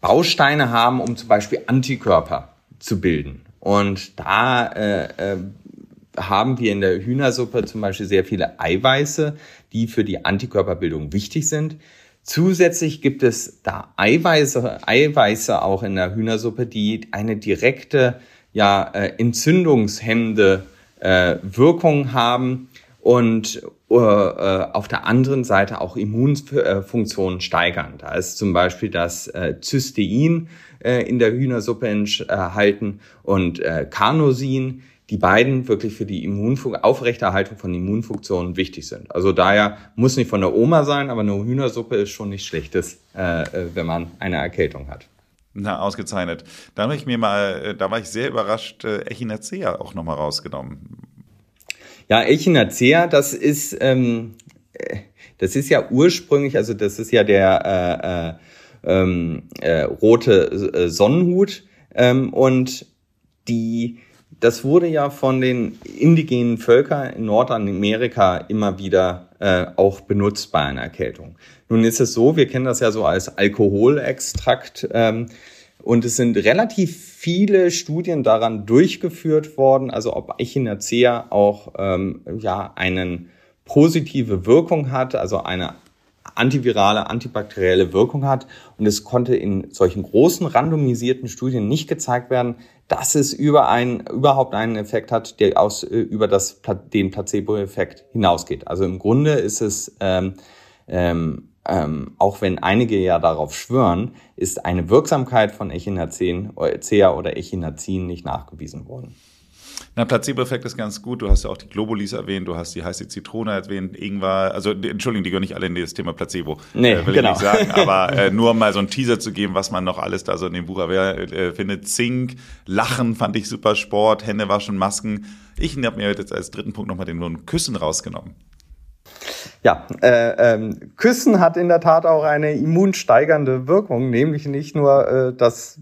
Bausteine haben, um zum Beispiel Antikörper zu bilden. Und da äh, äh, haben wir in der Hühnersuppe zum Beispiel sehr viele Eiweiße, die für die Antikörperbildung wichtig sind. Zusätzlich gibt es da Eiweiße, Eiweiße auch in der Hühnersuppe, die eine direkte, ja, äh, entzündungshemmende äh, Wirkung haben und auf der anderen Seite auch Immunfunktionen steigern. Da ist zum Beispiel das äh, Cystein äh, in der Hühnersuppe enthalten und äh, Carnosin die beiden wirklich für die Immunfun Aufrechterhaltung von Immunfunktionen wichtig sind. Also daher muss nicht von der Oma sein, aber eine Hühnersuppe ist schon nicht schlechtes, äh, äh wenn man eine Erkältung hat. Na, ausgezeichnet. Da habe ich mir mal, äh, da war ich sehr überrascht, äh, Echinacea auch nochmal rausgenommen. Ja, Echinacea, das ist, ähm, äh, das ist ja ursprünglich, also das ist ja der äh, äh, ähm, äh, rote Sonnenhut ähm, und die das wurde ja von den indigenen Völkern in Nordamerika immer wieder äh, auch benutzt bei einer Erkältung. Nun ist es so, wir kennen das ja so als Alkoholextrakt ähm, und es sind relativ viele Studien daran durchgeführt worden, also ob Echinacea auch ähm, ja einen positive Wirkung hat, also eine antivirale, antibakterielle Wirkung hat. Und es konnte in solchen großen randomisierten Studien nicht gezeigt werden, dass es über ein, überhaupt einen Effekt hat, der aus, äh, über das, den Placebo-Effekt hinausgeht. Also im Grunde ist es, ähm, ähm, ähm, auch wenn einige ja darauf schwören, ist eine Wirksamkeit von Echinacea oder Echinazin nicht nachgewiesen worden. Na, Placebo-Effekt ist ganz gut. Du hast ja auch die Globulis erwähnt, du hast die heiße Zitrone erwähnt, Ingwer. Also, Entschuldigung, die gehören nicht alle in das Thema Placebo. Nee, äh, will genau. ich nicht sagen. Aber äh, nur mal so einen Teaser zu geben, was man noch alles da so in dem Buch äh, findet. Zink, Lachen fand ich super, Sport, Hände waschen, Masken. Ich habe mir jetzt als dritten Punkt nochmal den Küssen rausgenommen. Ja, äh, ähm, Küssen hat in der Tat auch eine immunsteigernde Wirkung, nämlich nicht nur, äh, dass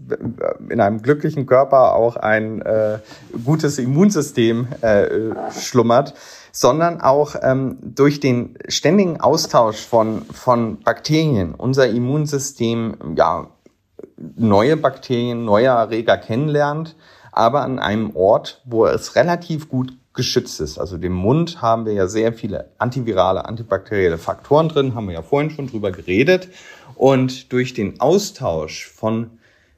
in einem glücklichen Körper auch ein äh, gutes Immunsystem äh, schlummert, sondern auch ähm, durch den ständigen Austausch von, von Bakterien. Unser Immunsystem ja, neue Bakterien, neue Erreger kennenlernt, aber an einem Ort, wo es relativ gut geschützt ist. Also dem Mund haben wir ja sehr viele antivirale, antibakterielle Faktoren drin, haben wir ja vorhin schon drüber geredet. Und durch den Austausch von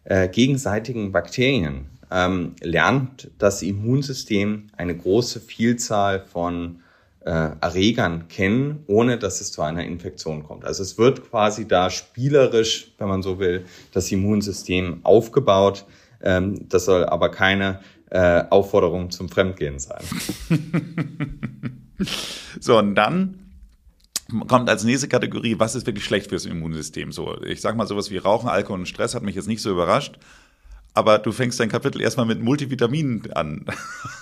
äh, gegenseitigen Bakterien ähm, lernt das Immunsystem eine große Vielzahl von äh, Erregern kennen, ohne dass es zu einer Infektion kommt. Also es wird quasi da spielerisch, wenn man so will, das Immunsystem aufgebaut. Ähm, das soll aber keine äh, Aufforderung zum Fremdgehen sein. so, und dann kommt als nächste Kategorie, was ist wirklich schlecht fürs Immunsystem? So, ich sag mal sowas wie Rauchen, Alkohol und Stress hat mich jetzt nicht so überrascht aber du fängst dein Kapitel erstmal mit Multivitaminen an.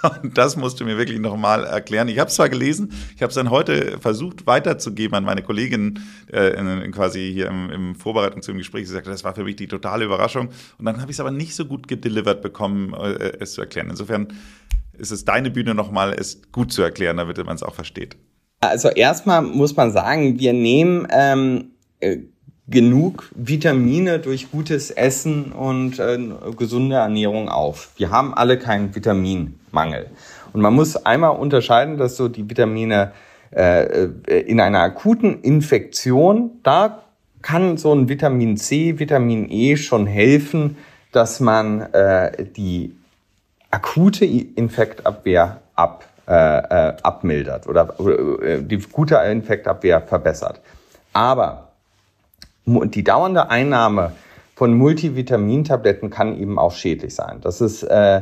Und das musst du mir wirklich nochmal erklären. Ich habe es zwar gelesen, ich habe es dann heute versucht weiterzugeben an meine Kollegin äh, quasi hier im, im Vorbereitung zu dem Gespräch. Sie sagte, das war für mich die totale Überraschung. Und dann habe ich es aber nicht so gut gedelivert bekommen, äh, es zu erklären. Insofern ist es deine Bühne nochmal, es gut zu erklären, damit man es auch versteht. Also erstmal muss man sagen, wir nehmen ähm, äh, genug Vitamine durch gutes Essen und äh, gesunde Ernährung auf. Wir haben alle keinen Vitaminmangel. Und man muss einmal unterscheiden, dass so die Vitamine äh, in einer akuten Infektion, da kann so ein Vitamin C, Vitamin E schon helfen, dass man äh, die akute Infektabwehr ab, äh, äh, abmildert oder äh, die gute Infektabwehr verbessert. Aber die dauernde Einnahme von Multivitamintabletten kann eben auch schädlich sein. Das ist äh,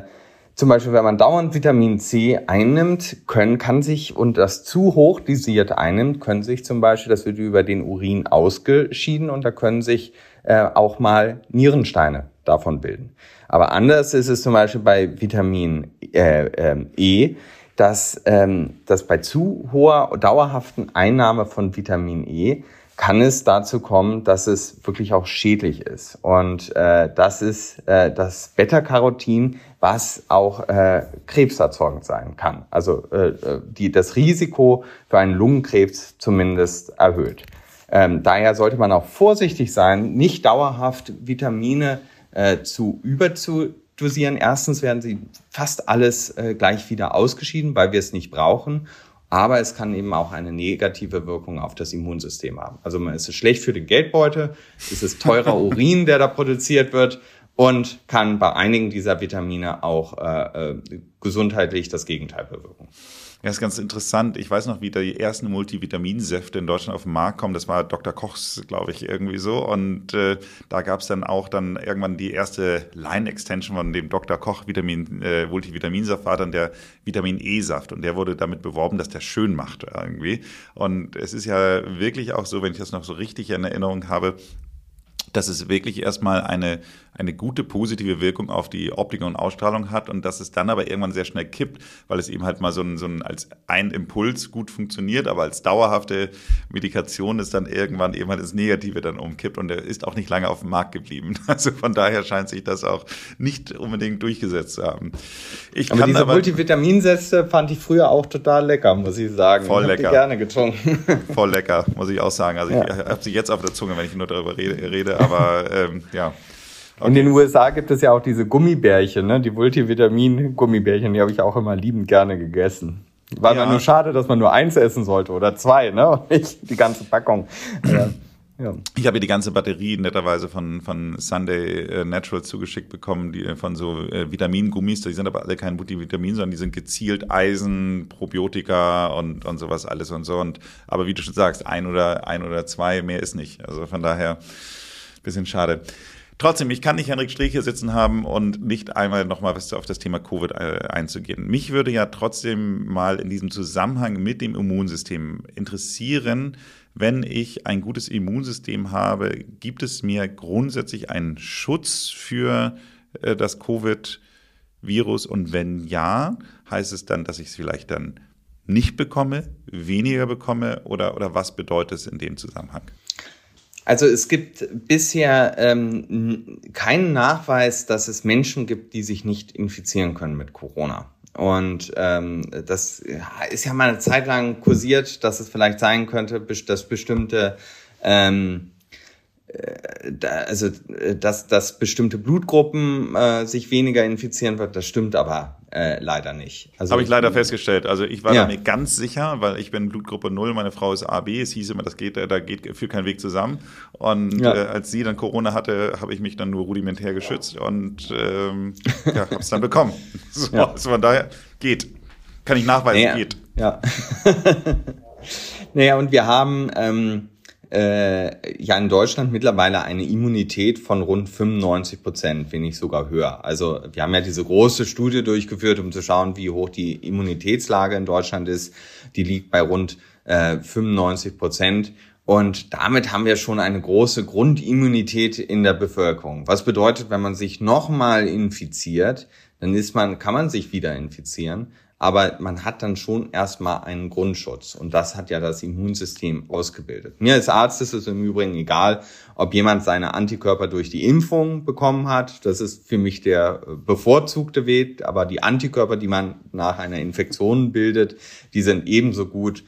zum Beispiel, wenn man dauernd Vitamin C einnimmt, können, kann sich und das zu hoch dosiert einnimmt, können sich zum Beispiel, das wird über den Urin ausgeschieden und da können sich äh, auch mal Nierensteine davon bilden. Aber anders ist es zum Beispiel bei Vitamin äh, äh, E, dass, ähm, dass bei zu hoher dauerhaften Einnahme von Vitamin E kann es dazu kommen, dass es wirklich auch schädlich ist. Und äh, das ist äh, das Beta-Carotin, was auch äh, krebserzeugend sein kann. Also äh, die, das Risiko für einen Lungenkrebs zumindest erhöht. Ähm, daher sollte man auch vorsichtig sein, nicht dauerhaft Vitamine äh, zu überzudosieren. Erstens werden sie fast alles äh, gleich wieder ausgeschieden, weil wir es nicht brauchen. Aber es kann eben auch eine negative Wirkung auf das Immunsystem haben. Also man ist schlecht für den Geldbeutel, es ist teurer Urin, der da produziert wird und kann bei einigen dieser Vitamine auch äh, äh, gesundheitlich das Gegenteil bewirken. Ja, ist ganz interessant. Ich weiß noch, wie die ersten Multivitaminsäfte in Deutschland auf den Markt kommen. Das war Dr. Kochs, glaube ich, irgendwie so. Und äh, da gab es dann auch dann irgendwann die erste Line-Extension von dem Dr. Koch Vitamin, äh, Multivitaminsaft war dann der Vitamin E-Saft. Und der wurde damit beworben, dass der schön macht irgendwie. Und es ist ja wirklich auch so, wenn ich das noch so richtig in Erinnerung habe, dass es wirklich erstmal eine, eine gute positive Wirkung auf die Optik und Ausstrahlung hat und dass es dann aber irgendwann sehr schnell kippt, weil es eben halt mal so ein, so ein als ein Impuls gut funktioniert, aber als dauerhafte Medikation ist dann irgendwann eben halt ins Negative dann umkippt und er ist auch nicht lange auf dem Markt geblieben. Also von daher scheint sich das auch nicht unbedingt durchgesetzt zu haben. Ich aber diese aber, Multivitaminsätze fand ich früher auch total lecker, muss ich sagen. Voll ich lecker. Die gerne getrunken. Voll lecker, muss ich auch sagen. Also ja. ich habe sie jetzt auf der Zunge, wenn ich nur darüber rede, rede aber ähm, ja. Okay. In den USA gibt es ja auch diese Gummibärchen, ne? die Multivitamin-Gummibärchen, die habe ich auch immer liebend gerne gegessen. War ja. nur schade, dass man nur eins essen sollte oder zwei, ne? Und nicht die ganze Packung. ja. Ja. Ich habe die ganze Batterie netterweise von, von Sunday äh, Naturals zugeschickt bekommen, die von so äh, Vitamingummis. Die sind aber alle kein Multivitamin, sondern die sind gezielt Eisen, Probiotika und, und sowas alles und so. Und, aber wie du schon sagst, ein oder, ein oder zwei, mehr ist nicht. Also von daher bisschen schade. Trotzdem, ich kann nicht Henrik Strich hier sitzen haben und nicht einmal nochmal auf das Thema Covid äh, einzugehen. Mich würde ja trotzdem mal in diesem Zusammenhang mit dem Immunsystem interessieren, wenn ich ein gutes Immunsystem habe, gibt es mir grundsätzlich einen Schutz für äh, das Covid-Virus? Und wenn ja, heißt es dann, dass ich es vielleicht dann nicht bekomme, weniger bekomme oder, oder was bedeutet es in dem Zusammenhang? Also es gibt bisher ähm, keinen Nachweis, dass es Menschen gibt, die sich nicht infizieren können mit Corona. Und ähm, das ist ja mal eine Zeit lang kursiert, dass es vielleicht sein könnte, dass bestimmte ähm, äh, also äh, dass, dass bestimmte Blutgruppen äh, sich weniger infizieren wird, das stimmt aber äh, leider nicht. Also Habe ich leider festgestellt. Also ich war ja. mir ganz sicher, weil ich bin Blutgruppe 0, meine Frau ist AB, es hieß immer, das geht, da geht führt kein Weg zusammen. Und ja. äh, als sie dann Corona hatte, habe ich mich dann nur rudimentär geschützt und ähm, ja, habe es dann bekommen. So, ja. also von daher geht. Kann ich nachweisen, naja. geht. Ja. naja, und wir haben ähm, äh, ja in Deutschland mittlerweile eine Immunität von rund 95 Prozent, wenn nicht sogar höher. Also wir haben ja diese große Studie durchgeführt, um zu schauen, wie hoch die Immunitätslage in Deutschland ist. Die liegt bei rund äh, 95 Prozent. Und damit haben wir schon eine große Grundimmunität in der Bevölkerung. Was bedeutet, wenn man sich nochmal infiziert, dann ist man, kann man sich wieder infizieren, aber man hat dann schon erstmal einen Grundschutz und das hat ja das Immunsystem ausgebildet. Mir als Arzt ist es im Übrigen egal, ob jemand seine Antikörper durch die Impfung bekommen hat. Das ist für mich der bevorzugte Weg, aber die Antikörper, die man nach einer Infektion bildet, die sind ebenso gut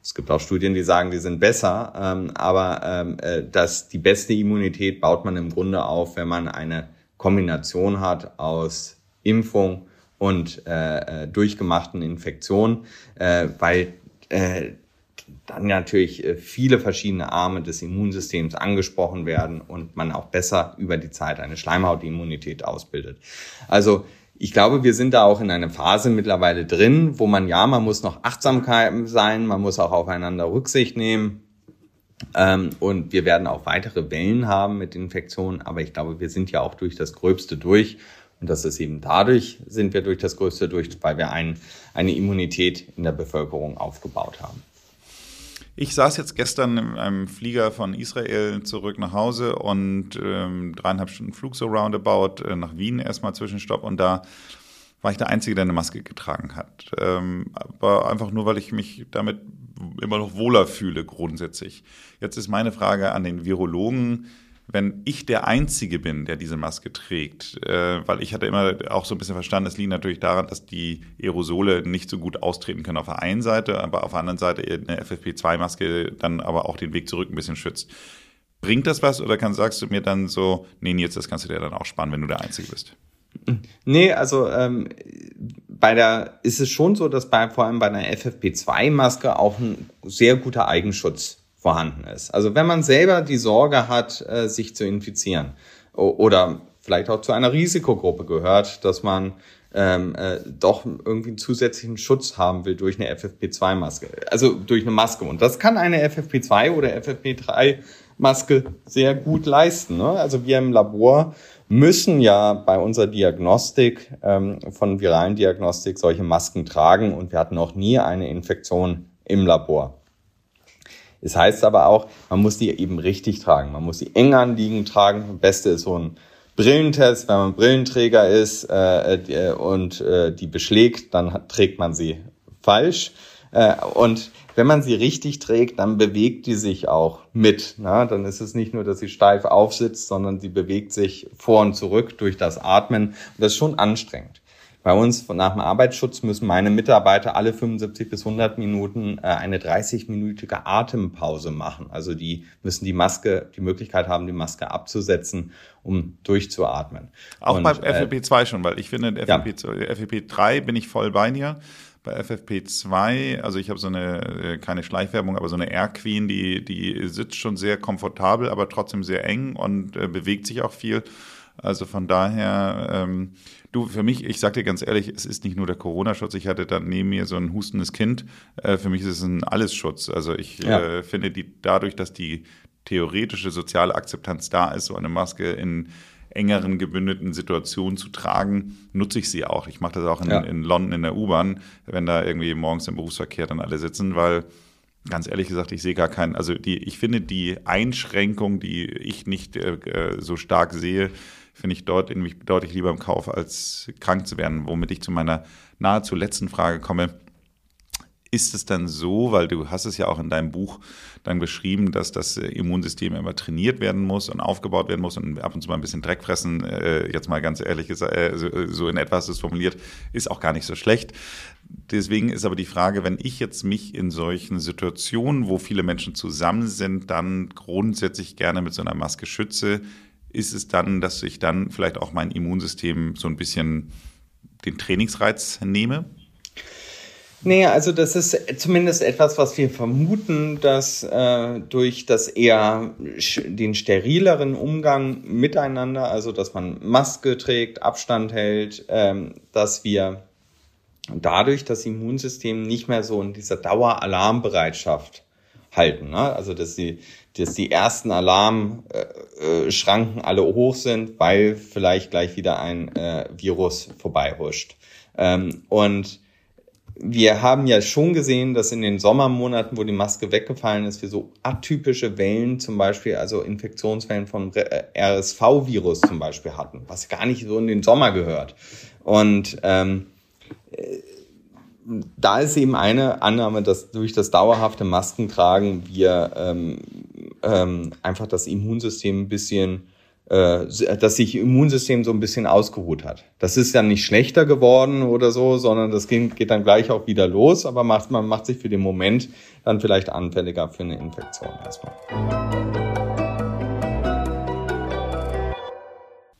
es gibt auch Studien, die sagen, die sind besser, ähm, aber ähm, äh, dass die beste Immunität baut man im Grunde auf, wenn man eine Kombination hat aus Impfung und äh, äh durchgemachten Infektion, äh, weil äh, dann natürlich äh, viele verschiedene Arme des Immunsystems angesprochen werden und man auch besser über die Zeit eine Schleimhautimmunität ausbildet. Also ich glaube, wir sind da auch in einer Phase mittlerweile drin, wo man ja, man muss noch achtsam sein, man muss auch aufeinander Rücksicht nehmen. Ähm, und wir werden auch weitere Wellen haben mit Infektionen, aber ich glaube, wir sind ja auch durch das Gröbste durch. Und das ist eben dadurch, sind wir durch das Gröbste durch, weil wir ein, eine Immunität in der Bevölkerung aufgebaut haben. Ich saß jetzt gestern in einem Flieger von Israel zurück nach Hause und ähm, dreieinhalb Stunden Flug so roundabout äh, nach Wien erstmal Zwischenstopp und da war ich der Einzige, der eine Maske getragen hat. Ähm, aber einfach nur, weil ich mich damit immer noch wohler fühle grundsätzlich. Jetzt ist meine Frage an den Virologen wenn ich der Einzige bin, der diese Maske trägt, äh, weil ich hatte immer auch so ein bisschen verstanden, es liegt natürlich daran, dass die Aerosole nicht so gut austreten können auf der einen Seite, aber auf der anderen Seite eine FFP2-Maske dann aber auch den Weg zurück ein bisschen schützt. Bringt das was oder kann, sagst du mir dann so, nee, jetzt das kannst du dir dann auch sparen, wenn du der Einzige bist? Nee, also ähm, bei der ist es schon so, dass bei vor allem bei einer FFP2-Maske auch ein sehr guter Eigenschutz vorhanden ist. Also wenn man selber die Sorge hat, äh, sich zu infizieren oder vielleicht auch zu einer Risikogruppe gehört, dass man ähm, äh, doch irgendwie einen zusätzlichen Schutz haben will durch eine FFP2-Maske, also durch eine Maske. Und das kann eine FFP2 oder FFP3-Maske sehr gut leisten. Ne? Also wir im Labor müssen ja bei unserer Diagnostik ähm, von viralen Diagnostik solche Masken tragen und wir hatten noch nie eine Infektion im Labor. Es heißt aber auch, man muss die eben richtig tragen. Man muss sie eng anliegend tragen. Das Beste ist so ein Brillentest, wenn man Brillenträger ist äh, äh, und äh, die beschlägt, dann trägt man sie falsch. Äh, und wenn man sie richtig trägt, dann bewegt die sich auch mit. Na? Dann ist es nicht nur, dass sie steif aufsitzt, sondern sie bewegt sich vor und zurück durch das Atmen. Und das ist schon anstrengend. Bei uns nach dem Arbeitsschutz müssen meine Mitarbeiter alle 75 bis 100 Minuten äh, eine 30-minütige Atempause machen. Also die müssen die Maske, die Möglichkeit haben, die Maske abzusetzen, um durchzuatmen. Auch Und, bei FFP2 äh, schon, weil ich finde, FFP, ja. FFP3 bin ich voll bei dir bei FFP2, also ich habe so eine, äh, keine Schleichwerbung, aber so eine Air Queen, die, die sitzt schon sehr komfortabel, aber trotzdem sehr eng und äh, bewegt sich auch viel. Also von daher, ähm, du, für mich, ich sag dir ganz ehrlich, es ist nicht nur der Corona-Schutz. Ich hatte dann neben mir so ein hustendes Kind. Äh, für mich ist es ein Allesschutz. Also ich ja. äh, finde, die, dadurch, dass die theoretische soziale Akzeptanz da ist, so eine Maske in engeren gebündeten Situationen zu tragen, nutze ich sie auch. Ich mache das auch in, ja. in London in der U-Bahn, wenn da irgendwie morgens im Berufsverkehr dann alle sitzen, weil ganz ehrlich gesagt, ich sehe gar keinen, also die, ich finde die Einschränkung, die ich nicht äh, äh so stark sehe, finde ich dort irgendwie deutlich lieber im Kauf, als krank zu werden. Womit ich zu meiner nahezu letzten Frage komme. Ist es dann so, weil du hast es ja auch in deinem Buch dann beschrieben, dass das Immunsystem immer trainiert werden muss und aufgebaut werden muss und ab und zu mal ein bisschen Dreck fressen, äh, jetzt mal ganz ehrlich gesagt, äh, so, so in etwas ist formuliert, ist auch gar nicht so schlecht. Deswegen ist aber die Frage, wenn ich jetzt mich in solchen Situationen, wo viele Menschen zusammen sind, dann grundsätzlich gerne mit so einer Maske schütze, ist es dann, dass ich dann vielleicht auch mein Immunsystem so ein bisschen den Trainingsreiz nehme? Nee, also das ist zumindest etwas, was wir vermuten, dass äh, durch das eher den sterileren Umgang miteinander, also dass man Maske trägt, Abstand hält, ähm, dass wir dadurch das Immunsystem nicht mehr so in dieser Daueralarmbereitschaft halten. Ne? Also dass die dass die ersten Alarmschranken äh, alle hoch sind, weil vielleicht gleich wieder ein äh, Virus vorbeihuscht. Ähm, und wir haben ja schon gesehen, dass in den Sommermonaten, wo die Maske weggefallen ist, wir so atypische Wellen, zum Beispiel, also Infektionswellen vom äh, RSV-Virus zum Beispiel hatten, was gar nicht so in den Sommer gehört. Und ähm, da ist eben eine Annahme, dass durch das dauerhafte Maskentragen wir ähm, ähm, einfach das Immunsystem ein bisschen, äh, dass sich Immunsystem so ein bisschen ausgeruht hat. Das ist dann nicht schlechter geworden oder so, sondern das geht, geht dann gleich auch wieder los, aber macht, man macht sich für den Moment dann vielleicht anfälliger für eine Infektion erstmal.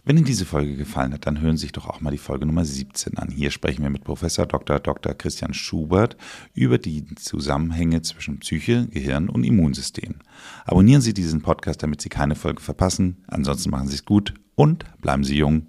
Wenn Ihnen diese Folge gefallen hat, dann hören Sie sich doch auch mal die Folge Nummer 17 an. Hier sprechen wir mit Professor Dr. Dr. Christian Schubert über die Zusammenhänge zwischen Psyche, Gehirn und Immunsystem. Abonnieren Sie diesen Podcast, damit Sie keine Folge verpassen. Ansonsten machen Sie es gut und bleiben Sie jung.